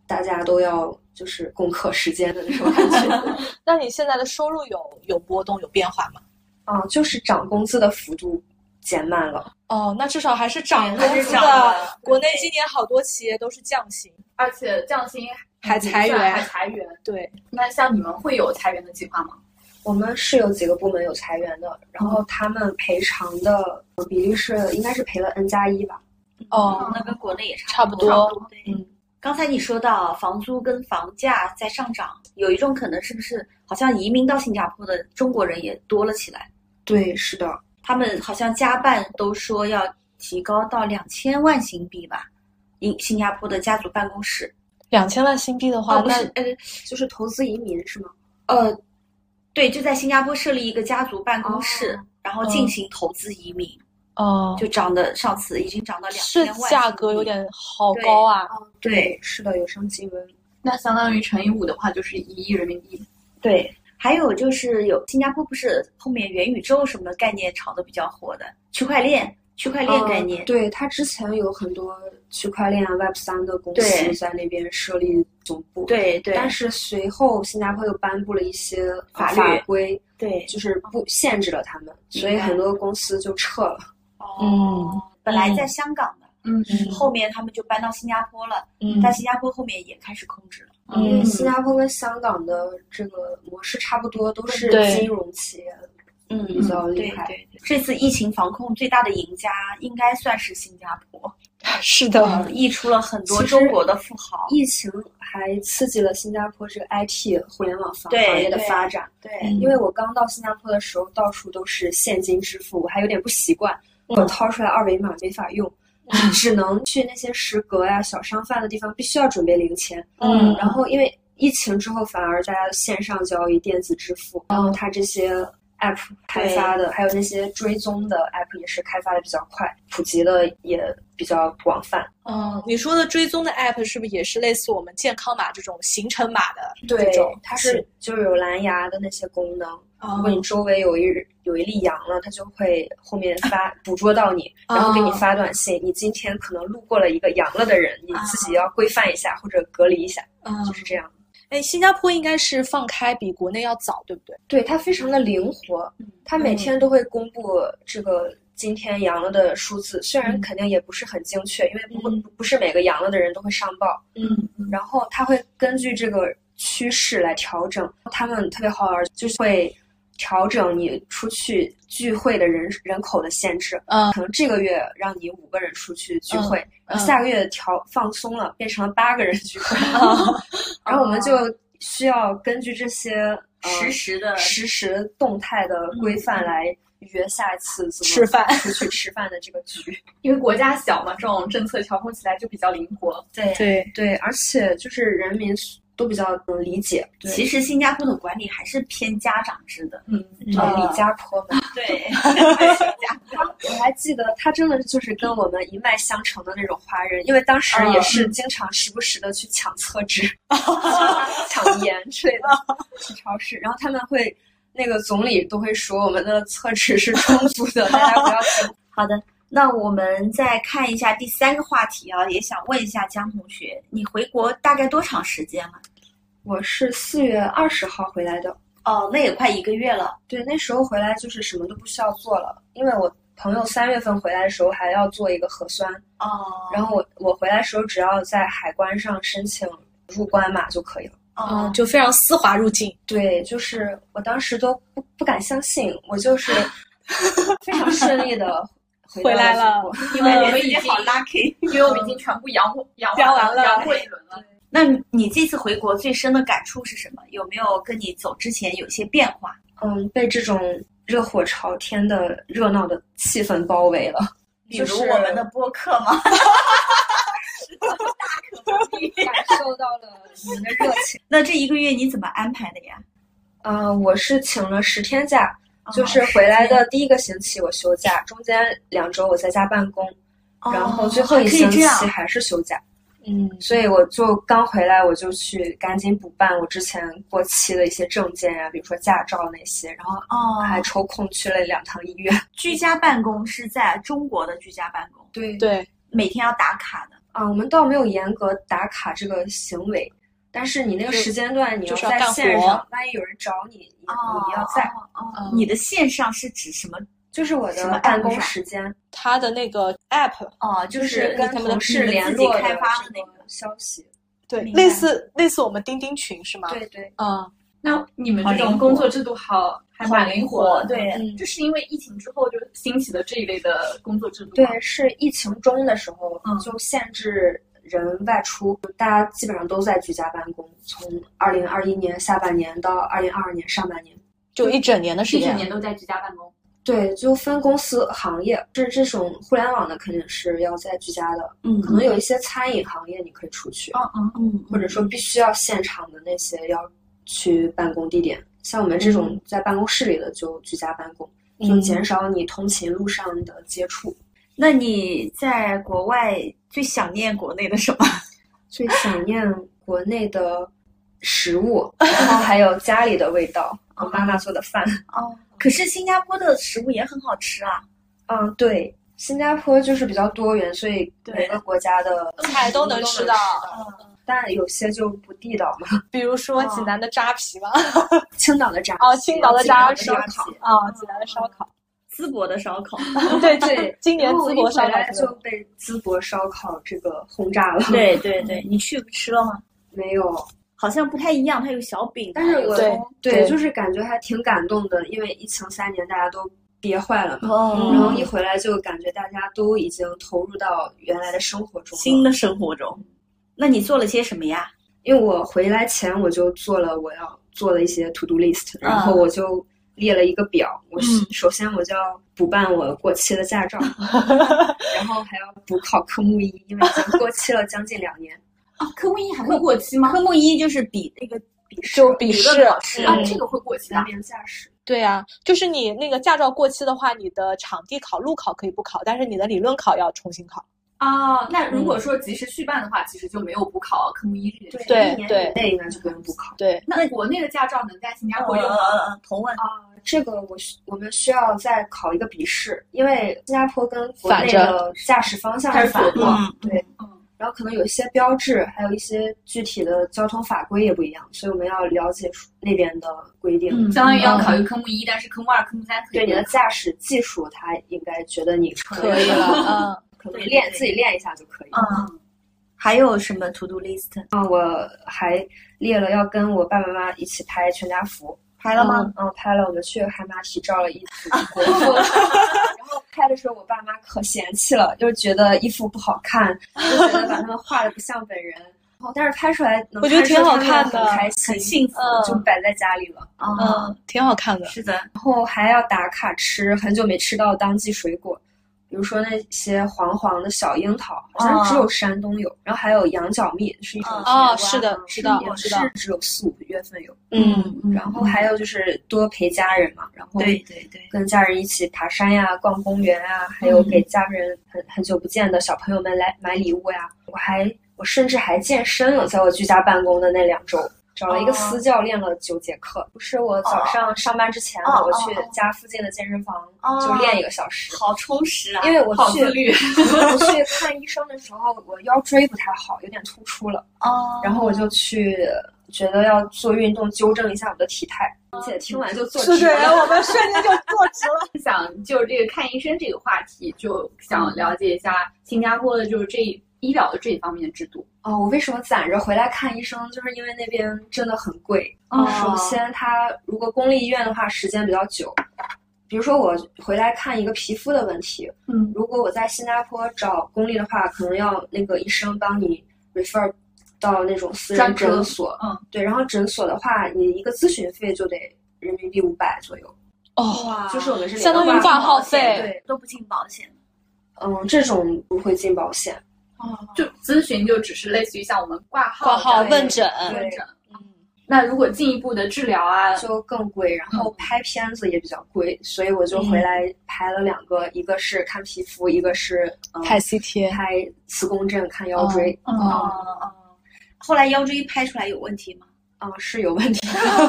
大家都要就是攻克时间的那种感觉。[laughs] 那你现在的收入有有波动有变化吗？啊，就是涨工资的幅度减慢了。哦，那至少还是涨工资涨了国内今年好多企业都是降薪，而且降薪还裁员还裁员。对，那像你们会有裁员的计划吗？我们是有几个部门有裁员的，然后他们赔偿的比例是应该是赔了 N 加一吧。哦，那跟国内也差不多差不多。对，嗯，刚才你说到房租跟房价在上涨，有一种可能是不是好像移民到新加坡的中国人也多了起来？对，是的，他们好像加办都说要提高到两千万新币吧，新新加坡的家族办公室。两千万新币的话，哦，不那是，呃就是投资移民是吗？呃，对，就在新加坡设立一个家族办公室，哦然后进行投资移民，哦，就涨的上次已经涨到两是千万，价格有。点好高啊。哦，对，是的，有上新闻。那相当于乘以五的话，就是一亿人民币。对，还有就是有新加坡不是后面元宇宙什么概念炒的比较火的区块链，区块链概念。嗯对，它之前有很多区块链啊、Web 三的公司在那边设立总部。。对对，但是随后新加坡又颁布了一些法律法规，对，就是不限制了他们，所以很多公司就撤了。嗯，本来在香港的，嗯嗯后面他们就搬到新加坡了，嗯但新加坡后面也开始控制了。因为嗯新加坡跟香港的这个模式差不多，都是金融企业嗯比较厉害。对对，这次疫情防控最大的赢家应该算是新加坡，是的，呃溢出了很多中国的富豪。疫情还刺激了新加坡这个 IT 互联网行行业的发展。对，嗯因为我刚到新加坡的时候，到处都是现金支付，我还有点不习惯。嗯我掏出来二维码没法用，只能去那些食阁呀、小商贩的地方，必须要准备零钱。嗯然后因为疫情之后，反而大家线上交易、电子支付，然后它这些 app 开发的，还有那些追踪的 app 也是开发的比较快，普及的也比较广泛。嗯，你说的追踪的 app 是不是也是类似我们健康码这种行程码的这对？，它是就是有蓝牙的那些功能。哦如果你周围有一有一例阳了，它就会后面发 [laughs] 捕捉到你，然后给你发短信。你今天可能路过了一个阳了的人，你自己要规范一下或者隔离一下，嗯就是这样。哎，新加坡应该是放开比国内要早，对不对？对它非常的灵活，它每天都会公布这个今天阳了的数字，虽然嗯肯定也不是很精确，因为不嗯不不是每个阳了的人都会上报。嗯然后它会根据这个趋势来调整，他们特别好玩，就是会调整你出去聚会的人人口的限制。嗯可能这个月让你五个人出去聚会，然后嗯下个月调放松了，变成了八个人聚会，[laughs] 哦 [laughs] 然后我们就需要根据这些、呃、实时的实时动态的规范来约下一次怎么吃饭出去吃饭的这个局。[laughs] 因为国家小嘛，这种政策调控起来就比较灵活。对对，对，而且就是人民都比较能理解。对。其实新加坡的管理还是偏家长制的，嗯，对呃李家坡嘛，对，[laughs] 我还记得他真的就是跟我们一脉相承的那种华人，因为当时也是经常时不时的去抢厕纸、[laughs] 抢盐之类的，去超市，然后他们会那个总理都会说我们的厕纸是充足的，大家不要 [laughs] 紧好的，那我们再看一下第三个话题啊，也想问一下江同学，你回国大概多长时间了？我是四月二十号回来的，哦，那也快一个月了。对，那时候回来就是什么都不需要做了，因为我朋友三月份回来的时候还要做一个核酸，哦，然后我我回来的时候只要在海关上申请入关码就可以了。哦嗯，，就非常丝滑入境。对，就是我当时都不不敢相信，我就是 [laughs] 非常顺利的回来了因为我们已经好 lucky。因为我们已经全部阳过阳阳完了阳过一轮了。那你这次回国最深的感触是什么？有没有跟你走之前有些变化？嗯，被这种热火朝天的热闹的气氛包围了。比如就是我们的播客吗？[laughs] 感受到了你们的热情。那这一个月你怎么安排的呀？嗯、我是请了十天假，哦就是回来的第一个星期我休假，中间两周我在家办公，然后最后一星期还是休假。嗯，所以我就刚回来，我就去赶紧补办我之前过期的一些证件呀、比如说驾照那些，然后哦，还抽空去了两趟医院。居家办公是在中国的居家办公，对，对，每天要打卡的。啊，我们倒没有严格打卡这个行为，但是你那个时间段你就是要干活线上，万一有人找你，你你要在，哦，嗯你的线上是指什么？就是我的办公上时间，他的那个 app，哦，就就是跟他们的同事联自己络开发的那个。消息。对，类似类似我们钉钉群是吗？，对对，嗯，那你们这种工作制度好，还蛮灵活。对嗯这是因为疫情之后就兴起的这一类的工作制度。对，是疫情中的时候嗯就限制人外出，大家基本上都在居家办公，从二零二一年下半年到二零二二年上半年。就一整年的时间一整。年都在居家办公。对，就分公司行业，是这种互联网的肯定是要在居家的，嗯可能有一些餐饮行业你可以出去，嗯嗯，嗯，或者说必须要现场的那些要去办公地点。像我们这种在办公室里的就居家办公，就嗯减少你通勤路上的接触。那你在国外最想念国内的什么？[laughs] 最想念国内的食物，[laughs] 然后还有家里的味道，我妈妈做的饭。哦，可是新加坡的食物也很好吃啊。嗯，对，新加坡就是比较多元，所以每个国家的菜都能吃到，但有些就不地道嘛。[laughs] 比如说济南的扎皮嘛，青岛的扎哦，青岛的扎皮，烧烤。啊，济南的烧烤，淄博的烧烤，[laughs] 对对，今年淄博烧烤回来就被淄博烧烤这个轰炸了。对对对，你去吃了吗？没有，好像不太一样，它有小饼，但是我对对对就是感觉还挺感动的，因为疫情三年大家都憋坏了嘛。哦然后一回来就感觉大家都已经投入到原来的生活中了。新的生活中。那你做了些什么呀？因为我回来前我就做了我要做的一些 to do list，然后嗯我就列了一个表。我首先我就要补办我过期的驾照，[laughs] 然后还要补考科目一，因为已经过期了将近两年。啊，科目一还会过期吗？科目一就是比那个笔试就笔试论考试啊，嗯这个会过期的驾驶。对啊，就是你那个驾照过期的话，你的场地考、路考可以不考，但是你的理论考要重新考。啊，那如果说及时续办的话，其实就没有补考科目一这件事。对一年对以内应该就不用补考。对，那国内的驾照能在新加坡用吗？呃同问啊，这个我需我们需要再考一个笔试，因为新加坡跟国内的驾驶方向是反的。嗯对，嗯，然后可能有一些标志，还有一些具体的交通法规也不一样，所以我们要了解那边的规定。嗯，相当于要考一个科目一，但是科目二、科目三可以对你的驾驶技术，他应该觉得你可以了，[laughs] 嗯，可能练自己练一下就可以。嗯，还有什么 to do list？啊，我还列了要跟我爸爸妈妈一起拍全家福。拍了吗？嗯，拍了。我们去海马体照了一组国服，[laughs] 然后拍的时候我爸妈可嫌弃了，就是觉得衣服不好看，就觉得把他们画的不像本人。[laughs] 然后但是拍出来，我觉得挺好看的，很开心，很幸福，就摆在家里了。嗯，挺好看的。是的。然后还要打卡吃很久没吃到当季水果。比如说那些黄黄的小樱桃，好像只有山东有。然后还有羊角蜜，是一种甜瓜，是的，知道，也是只有四五月份有。嗯，然后还有就是多陪家人嘛，然后对对对，跟家人一起爬山呀、逛公园啊，还有给家人很很久不见的小朋友们来买礼物呀。我还我甚至还健身了，在我居家办公的那两周。找了一个私教练了九节课，不是我早上上班之前，我去家附近的健身房就练一个小时，好充实啊！因为我去 [laughs] 我去看医生的时候，我腰椎不太好，有点突出了，哦，然后我就去觉得要做运动纠正一下我的体态，而且听完就坐直了，我们瞬间就坐直了。[laughs] 想就这个看医生这个话题，就想了解一下新加坡的就是这医疗的这一方面的制度。哦，我为什么攒着回来看医生？就是因为那边真的很贵。哦，首先，它如果公立医院的话，时间比较久。比如说，我回来看一个皮肤的问题，嗯，如果我在新加坡找公立的话，可能要那个医生帮你 refer 到那种私人诊所。嗯，对，然后诊所的话，你一个咨询费就得人民币五百左右。哦，就是我们是相当于挂号费，对，都不进保险。嗯，这种不会进保险。哦，就咨询就只是类似于像我们挂号、挂号问诊、问诊。嗯，那如果进一步的治疗啊，就更贵，然后拍片子也比较贵，所以我就回来拍了两个，一个是看皮肤，一个是拍 CT、拍磁共振、看腰椎。哦哦，后来腰椎拍出来有问题吗？嗯，是有问题，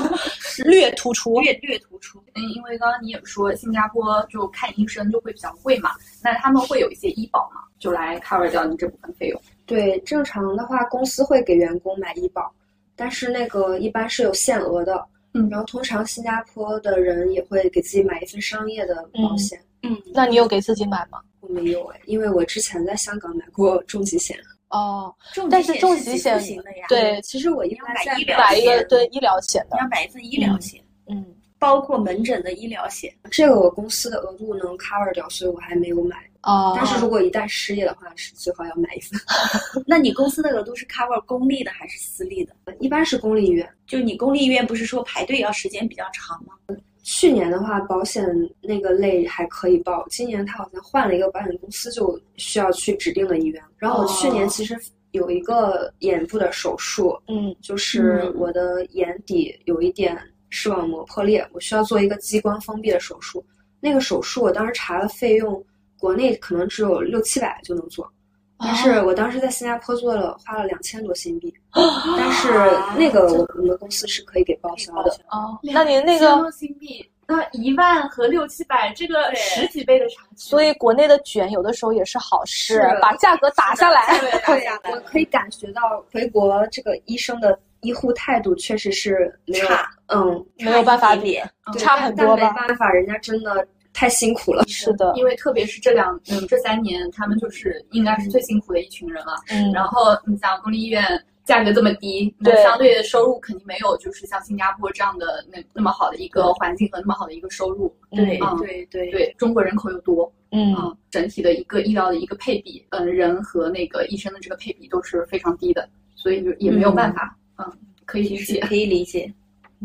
[laughs] 略突出，略略突出。嗯，因为刚刚你也说新加坡就看医生就会比较贵嘛，那他们会有一些医保嘛，就来 cover 掉你这部分费用。对，正常的话公司会给员工买医保，但是那个一般是有限额的。嗯，然后通常新加坡的人也会给自己买一份商业的保险。嗯，那你有给自己买吗？我没有哎，因为我之前在香港买过重疾险。哦，但是重疾险不行的呀。对，其实我应该买医疗买一个对医疗险的，你要买一份医疗险，嗯，包括门诊的医疗险。这个我公司的额度能 cover 掉，所以我还没有买。哦，但是如果一旦失业的话，是最好要买一份。[laughs] 那你公司的额度是 cover 公立的还是私立的？一般是公立医院。就你公立医院不是说排队要时间比较长吗？去年的话，保险那个类还可以报，今年他好像换了一个保险公司，就需要去指定的医院。然后我去年其实有一个眼部的手术，嗯，就是我的眼底有一点视网膜破裂，我需要做一个激光封闭的手术。那个手术我当时查了费用，国内可能只有六七百就能做，但是我当时在新加坡做了，花了两千多新币。但是那个我我们公司是可以给报销的。哦，那您那个新币，那一万和六七百，这个十几倍的差距。所以国内的卷有的时候也是好事，把价格打下来。[laughs] 对，我可以感觉到回国这个医生的医护态度确实是没有，嗯，没有办法比，差很多吧。没办法，人家真的太辛苦了。[laughs] 是的，因为特别是这两嗯这三年，他们就是应该是最辛苦的一群人了。嗯，然后你想公立医院。价格这么低，那相对的收入肯定没有，就是像新加坡这样的那那么好的一个环境和那么好的一个收入。对对对对，中国人口又多，嗯，整体的一个医疗的一个配比，嗯，人和那个医生的这个配比都是非常低的，所以就也没有办法，嗯，可以理解，可以理解，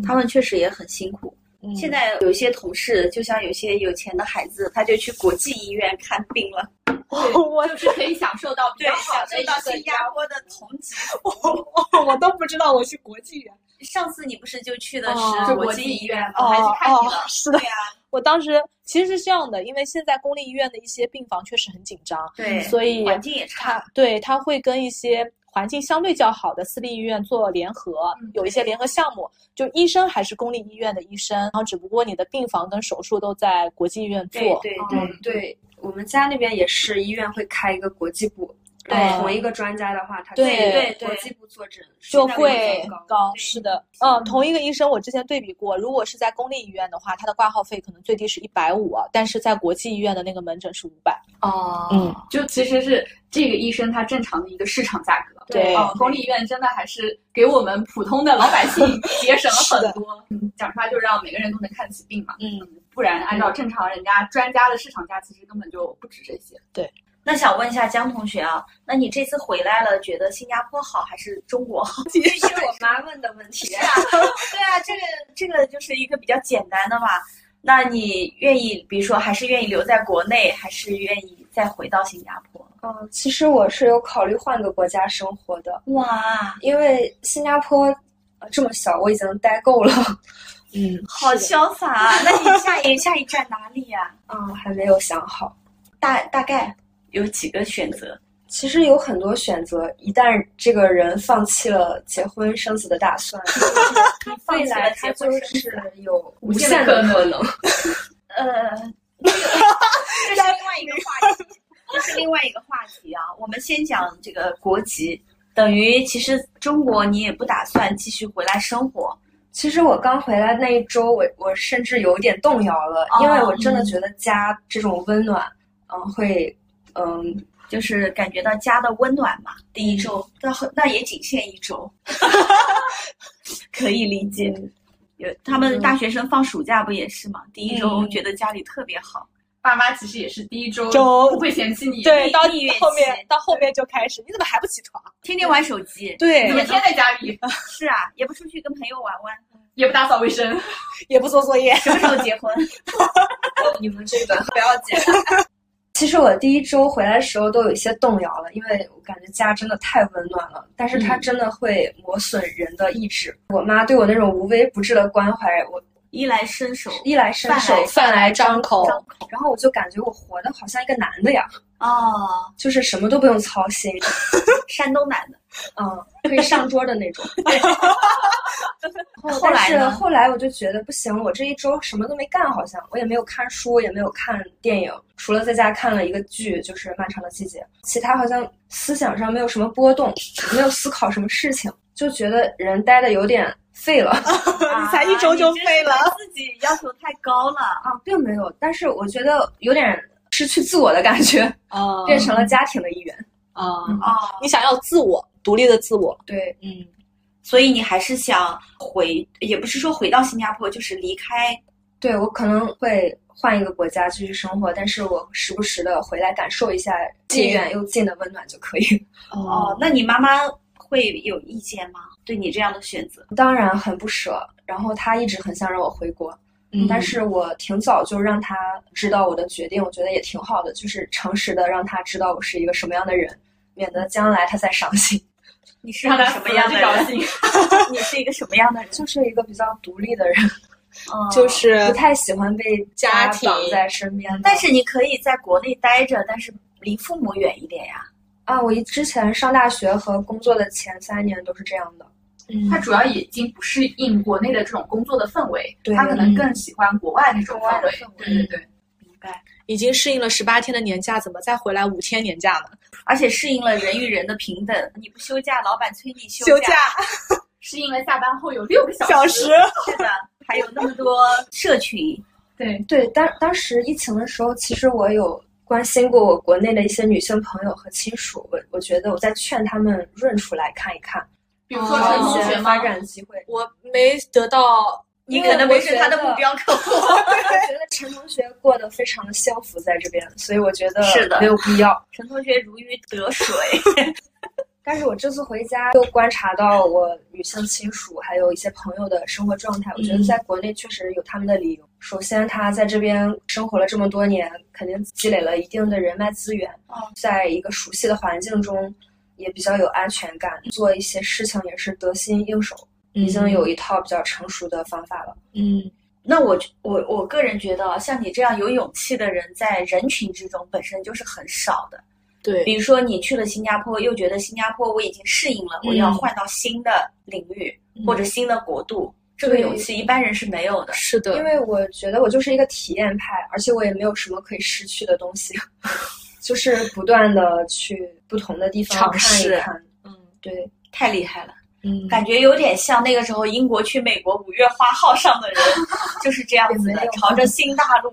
他们确实也很辛苦。现在有一些同事，就像有些有钱的孩子，他就去国际医院看病了。[laughs] 我就是可以享受到比较好的到新加坡的同级，我 [laughs] 我都不知道我去国际医院。上次你不是就去的是国际医院吗？还去看你了？是的呀。我当时其实是这样的，因为现在公立医院的一些病房确实很紧张，对，所以环境也差。对，他会跟一些环境相对较好的私立医院做联合，有一些联合项目。就医生还是公立医院的医生，然后只不过你的病房跟手术都在国际医院做。对对对。我们家那边也是医院会开一个国际部，然后对同一个专家的话，他对去对对国际部坐诊就会高。是的，嗯，同一个医生，我之前对比过，如果是在公立医院的话，他的挂号费可能最低是一百五，但是在国际医院的那个门诊是五百。哦，嗯，就其实是这个医生他正常的一个市场价格。对哦，公立医院真的还是给我们普通的老百姓 [laughs] 节省了很多。嗯讲出来就让每个人都能看起病嘛。嗯，不然按照正常人家专家的市场价，其实根本就不止这些。对那想问一下江同学啊，那你这次回来了，觉得新加坡好还是中国好？[laughs] 这是我妈问的问题是。啊，[laughs] 对啊，这个这个就是一个比较简单的嘛。那你愿意，比如说还是愿意留在国内，还是愿意再回到新加坡？嗯，其实我是有考虑换个国家生活的，哇，因为新加坡呃这么小，我已经待够了。嗯，好潇洒啊！那你下一下一站哪里呀、[laughs] 嗯，还没有想好。大大概有几个选择？其实有很多选择，一旦这个人放弃了结婚生子的打算，[laughs] 未来他就是有无限的可能。[laughs] 呃，这是另外一个话题，这是另外一个话题啊。[laughs] 我们先讲这个国籍，等于其实中国你也不打算继续回来生活。其实我刚回来那一周，我我甚至有点动摇了，因为我真的觉得家这种温暖，嗯，会，嗯，就是感觉到家的温暖嘛。第一周，那后那也仅限一周，[laughs] 可以理解。有他们大学生放暑假不也是吗？第一周嗯觉得家里特别好，爸妈其实也是第一周周不会嫌弃你，对，到你后面到后面就开始，你怎么还不起床？天天玩手机。对每天在家里 [laughs] 是啊，也不出去跟朋友玩玩。[laughs] 也不打扫卫生。[laughs] 也不做作业。什么时候结婚？你们这个不要紧。其实我第一周回来的时候都有一些动摇了，因为我感觉家真的太温暖了，但是它真的会磨损人的意志。我妈对我那种无微不至的关怀，我衣来伸手，衣来伸手，饭饭来张口。然后我就感觉我活的好像一个男的呀，哦，[laughs] 就是什么都不用操心，[laughs] 山东男的。嗯，可以上桌的那种。[laughs] 后来但是呢后来我就觉得不行，我这一周什么都没干，好像我也没有看书，也没有看电影，除了在家看了一个剧，就是《漫长的季节》，其他好像思想上没有什么波动，没有思考什么事情，就觉得人待的有点废了 [laughs] 你才一周就废了自己要求太高了。啊，并没有，但是我觉得有点失去自我的感觉，啊 [laughs] 变成了家庭的一员。啊，哦，你想要自我独立的自我。对，嗯，所以你还是想回，也不是说回到新加坡，就是离开。对我可能会换一个国家继续生活，但是我时不时的回来感受一下既远又近的温暖就可以。哦，那你妈妈会有意见吗？对你这样的选择？当然很不舍，然后他一直很想让我回国，嗯但是我挺早就让他知道我的决定，我觉得也挺好的，就是诚实的让他知道我是一个什么样的人，免得将来他再伤心。[laughs] 你是一个什么样的人？这高兴？[laughs] 你是一个什么样的人？就是一个比较独立的人，嗯就是不太喜欢被家庭绑在身边的。但是你可以在国内待着，但是离父母远一点呀。啊，我一之前上大学和工作的前三年都是这样的。他主要已经不适应国内的这种工作的氛围，他可能更喜欢国外那种。氛围对对对，明白。已经适应了十八天的年假，怎么再回来五天年假呢？[laughs] 而且适应了人与人的平等，你不休假，老板催你休休假适应了下班后有六个小小时，[laughs] 是的，还有那么多社群。对，对，当当时疫情的时候，其实我有关心过我国内的一些女性朋友和亲属，我我觉得我在劝他们润出来看一看，比如说哦陈同学发？展机会。我没得到，你可能不是他的目标客户。[laughs] 我觉得陈同学过得非常的幸福在这边，所以我觉得是的没有必要。[laughs] 陈同学如鱼得水。[laughs] 但是我这次回家又观察到我女性亲属还有一些朋友的生活状态，我觉得在国内确实有他们的理由。首先，他在这边生活了这么多年，肯定积累了一定的人脉资源，哦在一个熟悉的环境中，也比较有安全感，做一些事情也是得心应手，已经有一套比较成熟的方法了。嗯那我我我个人觉得啊，像你这样有勇气的人，在人群之中本身就是很少的。对比如说，你去了新加坡，又觉得新加坡我已经适应了，我要嗯换到新的领域、嗯或者新的国度，这个勇气一般人是没有的。是的，因为我觉得我就是一个体验派，而且我也没有什么可以失去的东西。就是不断的去不同的地方尝看试。嗯对，太厉害了，嗯，感觉有点像那个时候英国去美国五月花号上的人，[laughs] 就是这样子的朝着新大陆。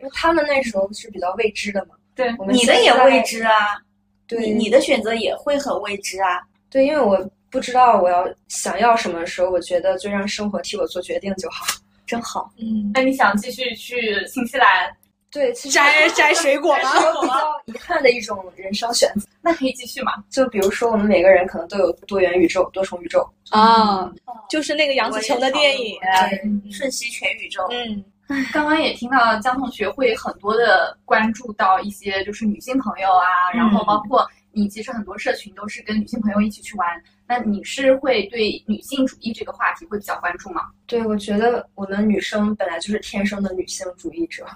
因为他们那时候是比较未知的嘛。对我们你的也未知啊，对你你的选择也会很未知啊。对，因为我不知道我要想要什么的时候，我觉得就让生活替我做决定就好。真好，嗯，那你想继续去新西兰？对，其实摘摘水果吗？有比较遗憾的一种人生选择。那可以继续嘛？就比如说，我们每个人可能都有多元宇宙、多重宇宙。啊，就是那个杨紫琼的电影，对，瞬息全宇宙。嗯刚刚也听到江同学会很多的关注到一些就是女性朋友啊，然后包括你其实很多社群都是跟女性朋友一起去玩，那你是会对女性主义这个话题会比较关注吗？对，我觉得我们女生本来就是天生的女性主义者。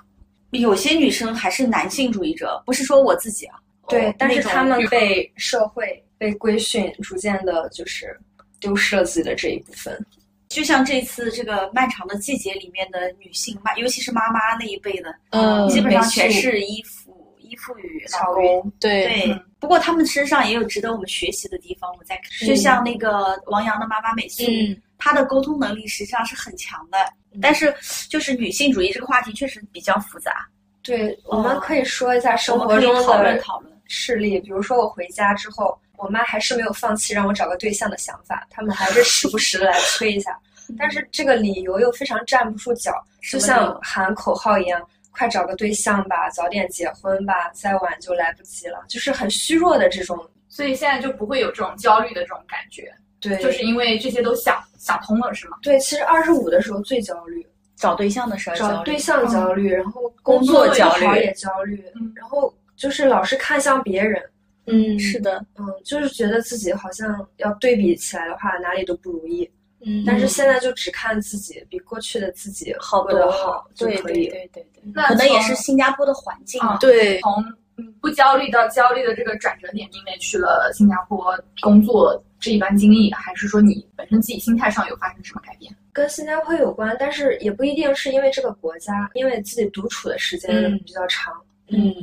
有些女生还是男性主义者，不是说我自己啊。对，哦但是他们被社会、被规训，逐渐的就是丢失了自己的这一部分。就像这次这个漫长的季节里面的女性妈，尤其是妈妈那一辈的，嗯，基本上全是依附依附于老巧公。对，对，不过他们身上也有值得我们学习的地方。我在看，就像那个王阳的妈妈美素，嗯她的沟通能力实际上是很强的。但是，就是女性主义这个话题确实比较复杂，对，我们可以说一下生活中的讨论。事例，比如说我回家之后，我妈还是没有放弃让我找个对象的想法，他们还是时不时的来催一下，[laughs] 但是这个理由又非常站不住脚，就像喊口号一样，快找个对象吧，早点结婚吧，再晚就来不及了，就是很虚弱的这种。所以现在就不会有这种焦虑的这种感觉，对，就是因为这些都想想通了，是吗？对，其实二十五的时候最焦虑，找对象的时候焦虑，找对象焦虑，然后工工作作焦虑也焦虑，嗯然后就是老是看向别人，嗯是的，嗯，就是觉得自己好像要对比起来的话，哪里都不如意。嗯但是现在就只看自己，比过去的自己好过得好就对对可以。对对对，那可能也是新加坡的环境啊。对，从嗯不焦虑到焦虑的这个转折点，因为去了新加坡工作这一段经历，还是说你本身自己心态上有发生什么改变？跟新加坡有关，但是也不一定是因为这个国家，因为自己独处的时间嗯比较长。嗯，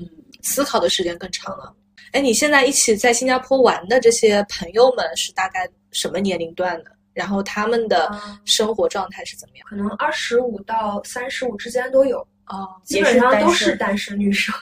思考的时间更长了。哎，你现在一起在新加坡玩的这些朋友们是大概什么年龄段的？然后他们的啊生活状态是怎么样？可能二十五到三十五之间都有，哦，基本上都是单身女生，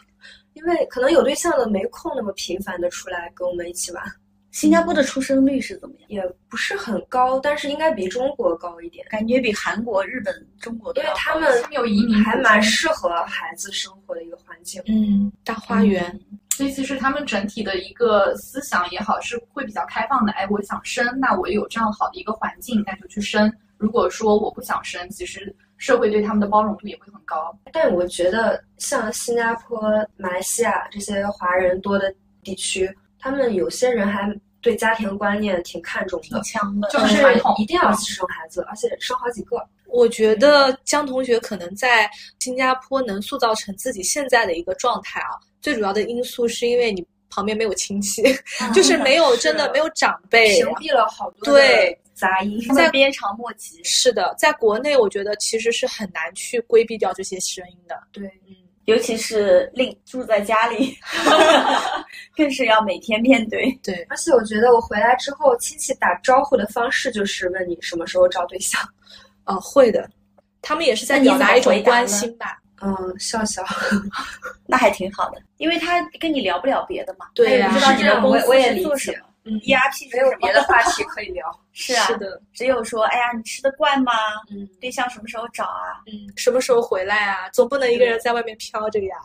因为可能有对象的没空那么频繁的出来跟我们一起玩，新加坡的出生率是怎么样？也不是很高，但是应该比中国高一点，感觉比韩国、日本、中国都因为要高他们他们有移民还蛮适合孩子生活的一个环境。嗯，大花园，所以其实他们整体的一个思想也好，是会比较开放的。哎，我想生，那我有这样好的一个环境，那就去生。如果说我不想生，其实社会对他们的包容度也会很高。但我觉得像新加坡、马来西亚这些华人多的地区，他们有些人还对家庭观念挺看重的挺，强的，就是一定要生孩子，而且生好几个。我觉得江同学可能在新加坡能塑造成自己现在的一个状态啊，最主要的因素是因为你旁边没有亲戚，[laughs] 就是没有 [laughs] 真的没有长辈屏。蔽了好多对的杂音。在鞭长莫及。是的，在国内我觉得其实是很难去规避掉这些声音的。对，嗯，尤其是另住在家里，[laughs] 更是要每天面对。对，而且我觉得我回来之后，亲戚打招呼的方式就是问你什么时候找对象。哦，会的，他们也是在表达一种关心吧。嗯，笑笑。[laughs] 那还挺好的，因为他跟你聊不了别的嘛。对呀他也不知道你的公司我我也是做理解什么嗯，，ERP 没有别的话题可以聊。[laughs] 是啊，是的，只有说，哎呀，你吃得惯吗？嗯，对象什么时候找啊？嗯，什么时候回来啊？总不能一个人在外面飘着呀。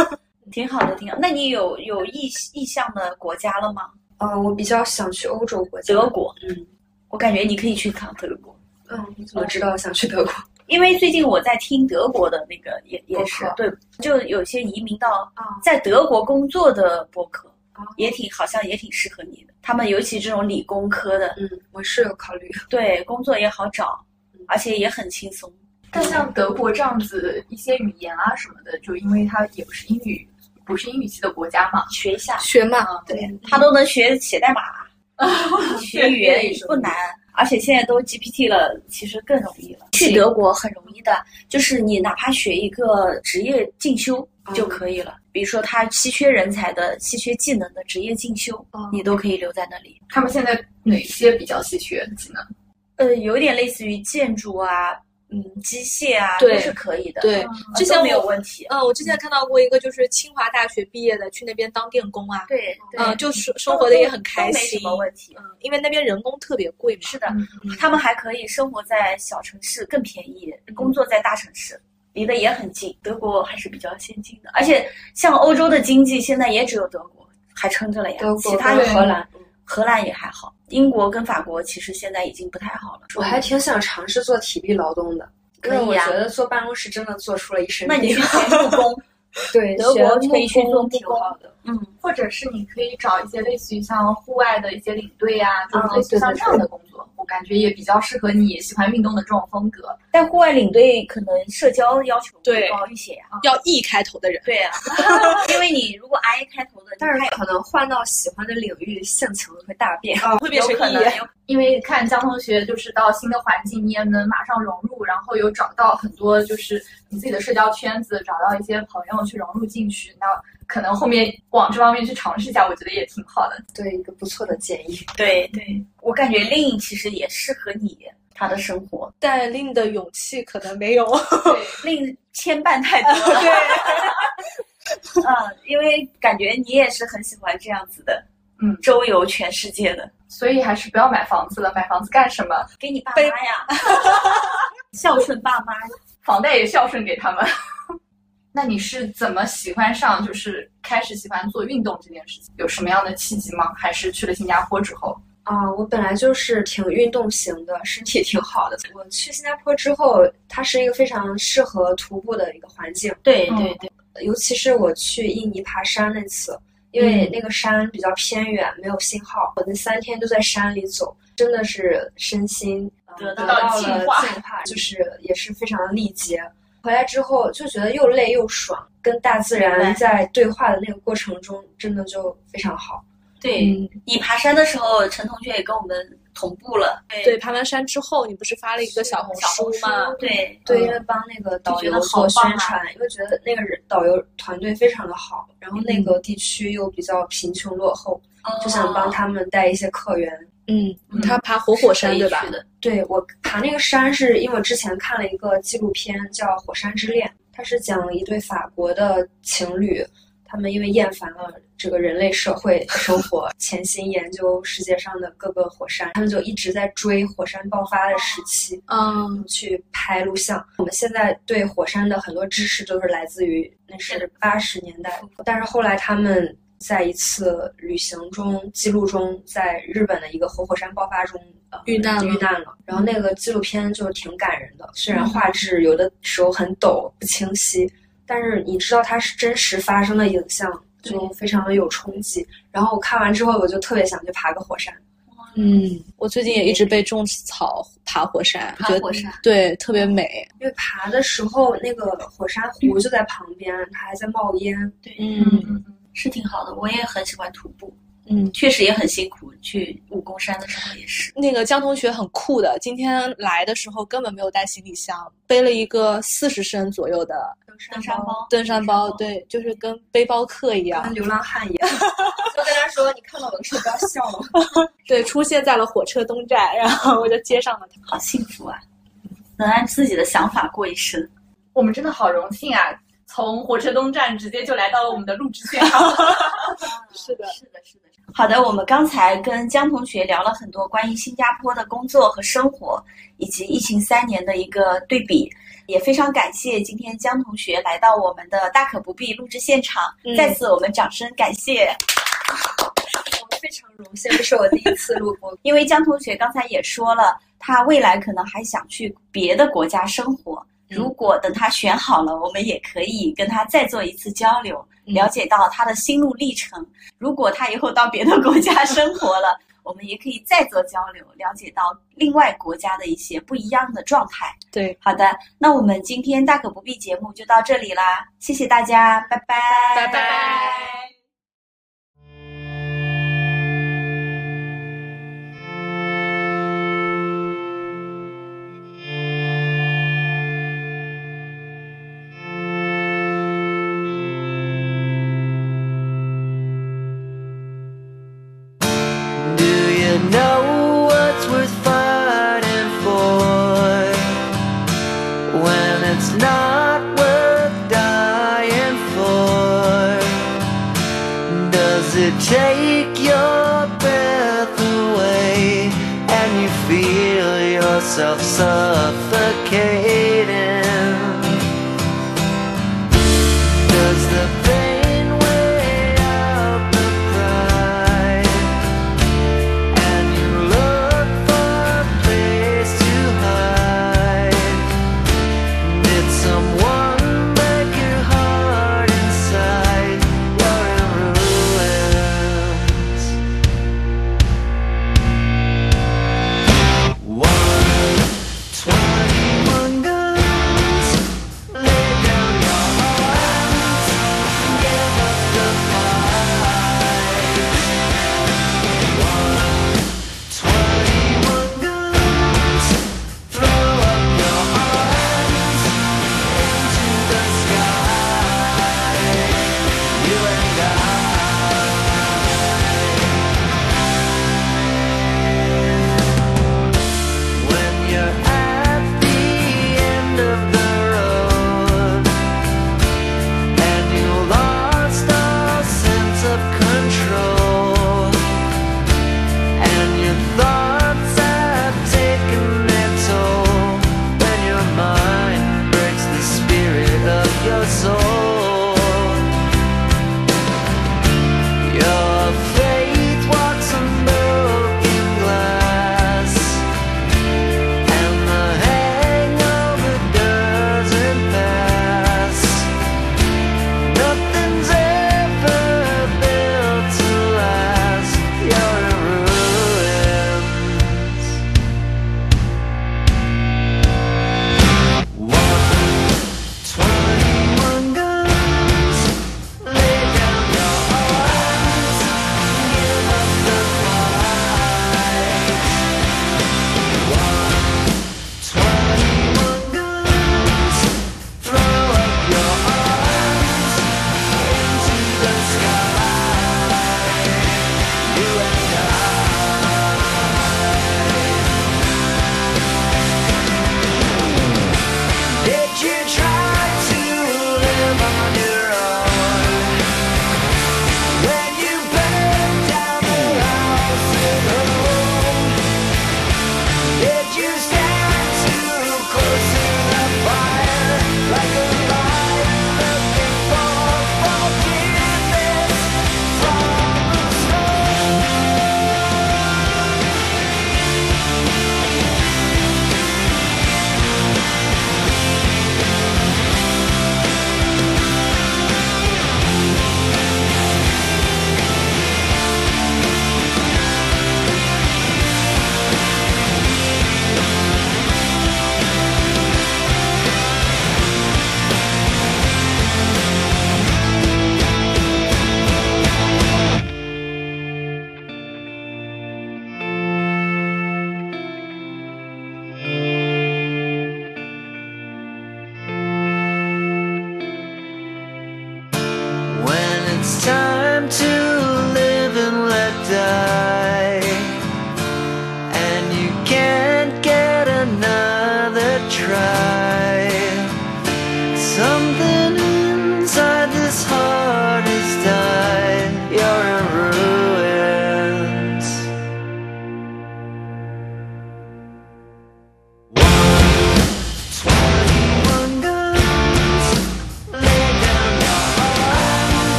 [laughs] 挺好的，挺好。那你有有意意向的国家了吗？呃，我比较想去欧洲国家。德国，嗯我感觉你可以去趟德国，嗯，你怎么知道想去德国？[laughs] 因为最近我在听德国的那个也也是对，就有些移民到啊在德国工作的博客啊，也挺好像也挺适合你的。他们尤其这种理工科的，嗯，我是有考虑。[laughs] 对工作也好找，而且也很轻松。但像德国这样子一些语言啊什么的，就因为它也不是英语，不是英语系的国家嘛，学一下，学嘛，嗯，对他都能学写代码，[laughs] 学语言不难，而且现在都 GPT 了，其实更容易了。去德国很容易的，就是你哪怕学一个职业进修就可以了。比如说他稀缺人才的、稀缺技能的职业进修，你都可以留在那里。他们现在哪些比较稀缺的技能？呃，有点类似于建筑啊。嗯，机械啊，都是可以的。对，之前没有问题。嗯，我之前看到过一个，就是清华大学毕业的，去那边当电工啊，对，对嗯，就是生活的也很开心没什么问题。嗯，因为那边人工特别贵嘛。是的，嗯他们还可以生活在小城市更便宜，工作在大城市，离得也很近。德国还是比较先进的，而且像欧洲的经济现在也只有德国还撑着了呀德，其他的荷兰，荷兰也还好，英国跟法国其实现在已经不太好了。我还挺想尝试做体力劳动的，因为可以呀我觉得坐办公室真的做出了一身。那你去学木工，[laughs] 对德国学可以去做木工挺好的。嗯，或者是你可以找一些类似于像户外的一些领队啊，就类似于像这样的工作，我感觉也比较适合你喜欢运动的这种风格。但户外领队可能社交要求对会高一些呀。要 E 开头的人，对啊，[laughs] 因为你如果 I 开头的，但是可能换到喜欢的领域，性情会大变。会变成 E 因为看江同学就是到新的环境，你也能马上融入，然后有找到很多就是你自己的社交圈子，找到一些朋友去融入进去，那可能后面往这方面去尝试一下，我觉得也挺好的。对，一个不错的建议。对对，我感觉令其实也适合你他的生活，但令的勇气可能没有。对，令牵绊太多了。[laughs] 对，[laughs] 嗯，因为感觉你也是很喜欢这样子的，嗯周游全世界的，所以还是不要买房子了，买房子干什么？给你爸妈呀，[laughs] 孝顺爸妈。房贷也孝顺给他们。那你是怎么喜欢上，就是开始喜欢做运动这件事情？有什么样的契机吗？还是去了新加坡之后？啊，我本来就是挺运动型的，身体挺好的。我去新加坡之后，它是一个非常适合徒步的一个环境，嗯对对对，尤其是我去印尼爬山那次，因为那个山比较偏远，没有信号，我那三天都在山里走，真的是身心呃得到了净化净化，就是也是非常的力竭。回来之后就觉得又累又爽，跟大自然在对话的那个过程中，真的就非常好。对嗯，你爬山的时候，陈同学也跟我们同步了。对，爬完山之后，你不是发了一个小红书吗？对对，嗯因为帮那个导游做宣传，因为觉得那个人导游团队非常的好，然后那个地区又比较贫穷落后，就想帮他们带一些客源。嗯，他爬活火山对吧对我爬那个山，是因为我之前看了一个纪录片叫《火山之恋》，它是讲一对法国的情侣，他们因为厌烦了这个人类社会生活，[laughs] 潜心研究世界上的各个火山，他们就一直在追火山爆发的时期。嗯，去拍录像。我们现在对火山的很多知识都是来自于那是八十年代，但是后来他们在一次旅行中记录中，在日本的一个活火山爆发中。呃遇难了遇难了。然后那个纪录片就挺感人的，虽然画质有的时候很抖不清晰，但是你知道它是真实发生的影像，就非常的有冲击。然后我看完之后，我就特别想去爬个火山。嗯，我最近也一直被种草爬火山，爬火山对特别美。因为爬的时候，那个火山湖就在旁边，它还在冒烟。对，嗯嗯嗯，是挺好的。我也很喜欢徒步，嗯，确实也很辛苦。去武功山的时候也是。那个江同学很酷的，今天来的时候根本没有带行李箱，背了一个四十升左右的登登山包，登山包，包对，就是跟背包客一样跟，流浪汉一样，[laughs] 就跟他说：“你看到我的时候不要笑了。[laughs] 对，出现在了火车东站，然后我就接上了他。好幸福啊！能按自己的想法过一生。我们真的好荣幸啊！从火车东站直接就来到了我们的录制现场。[laughs] [laughs] 是的，是的，是的。好的，我们刚才跟江同学聊了很多关于新加坡的工作和生活，以及疫情三年的一个对比，也非常感谢今天江同学来到我们的大可不必录制现场，嗯再次我们掌声感谢。”我非常荣幸，这是我第一次录播。[laughs] 因为江同学刚才也说了，他未来可能还想去别的国家生活。如果等他选好了，我们也可以跟他再做一次交流，嗯了解到他的心路历程。如果他以后到别的国家 [laughs] 生活了，我们也可以再做交流，了解到另外国家的一些不一样的状态。对，好的，那我们今天大可不必节目就到这里啦，谢谢大家，拜拜，拜拜。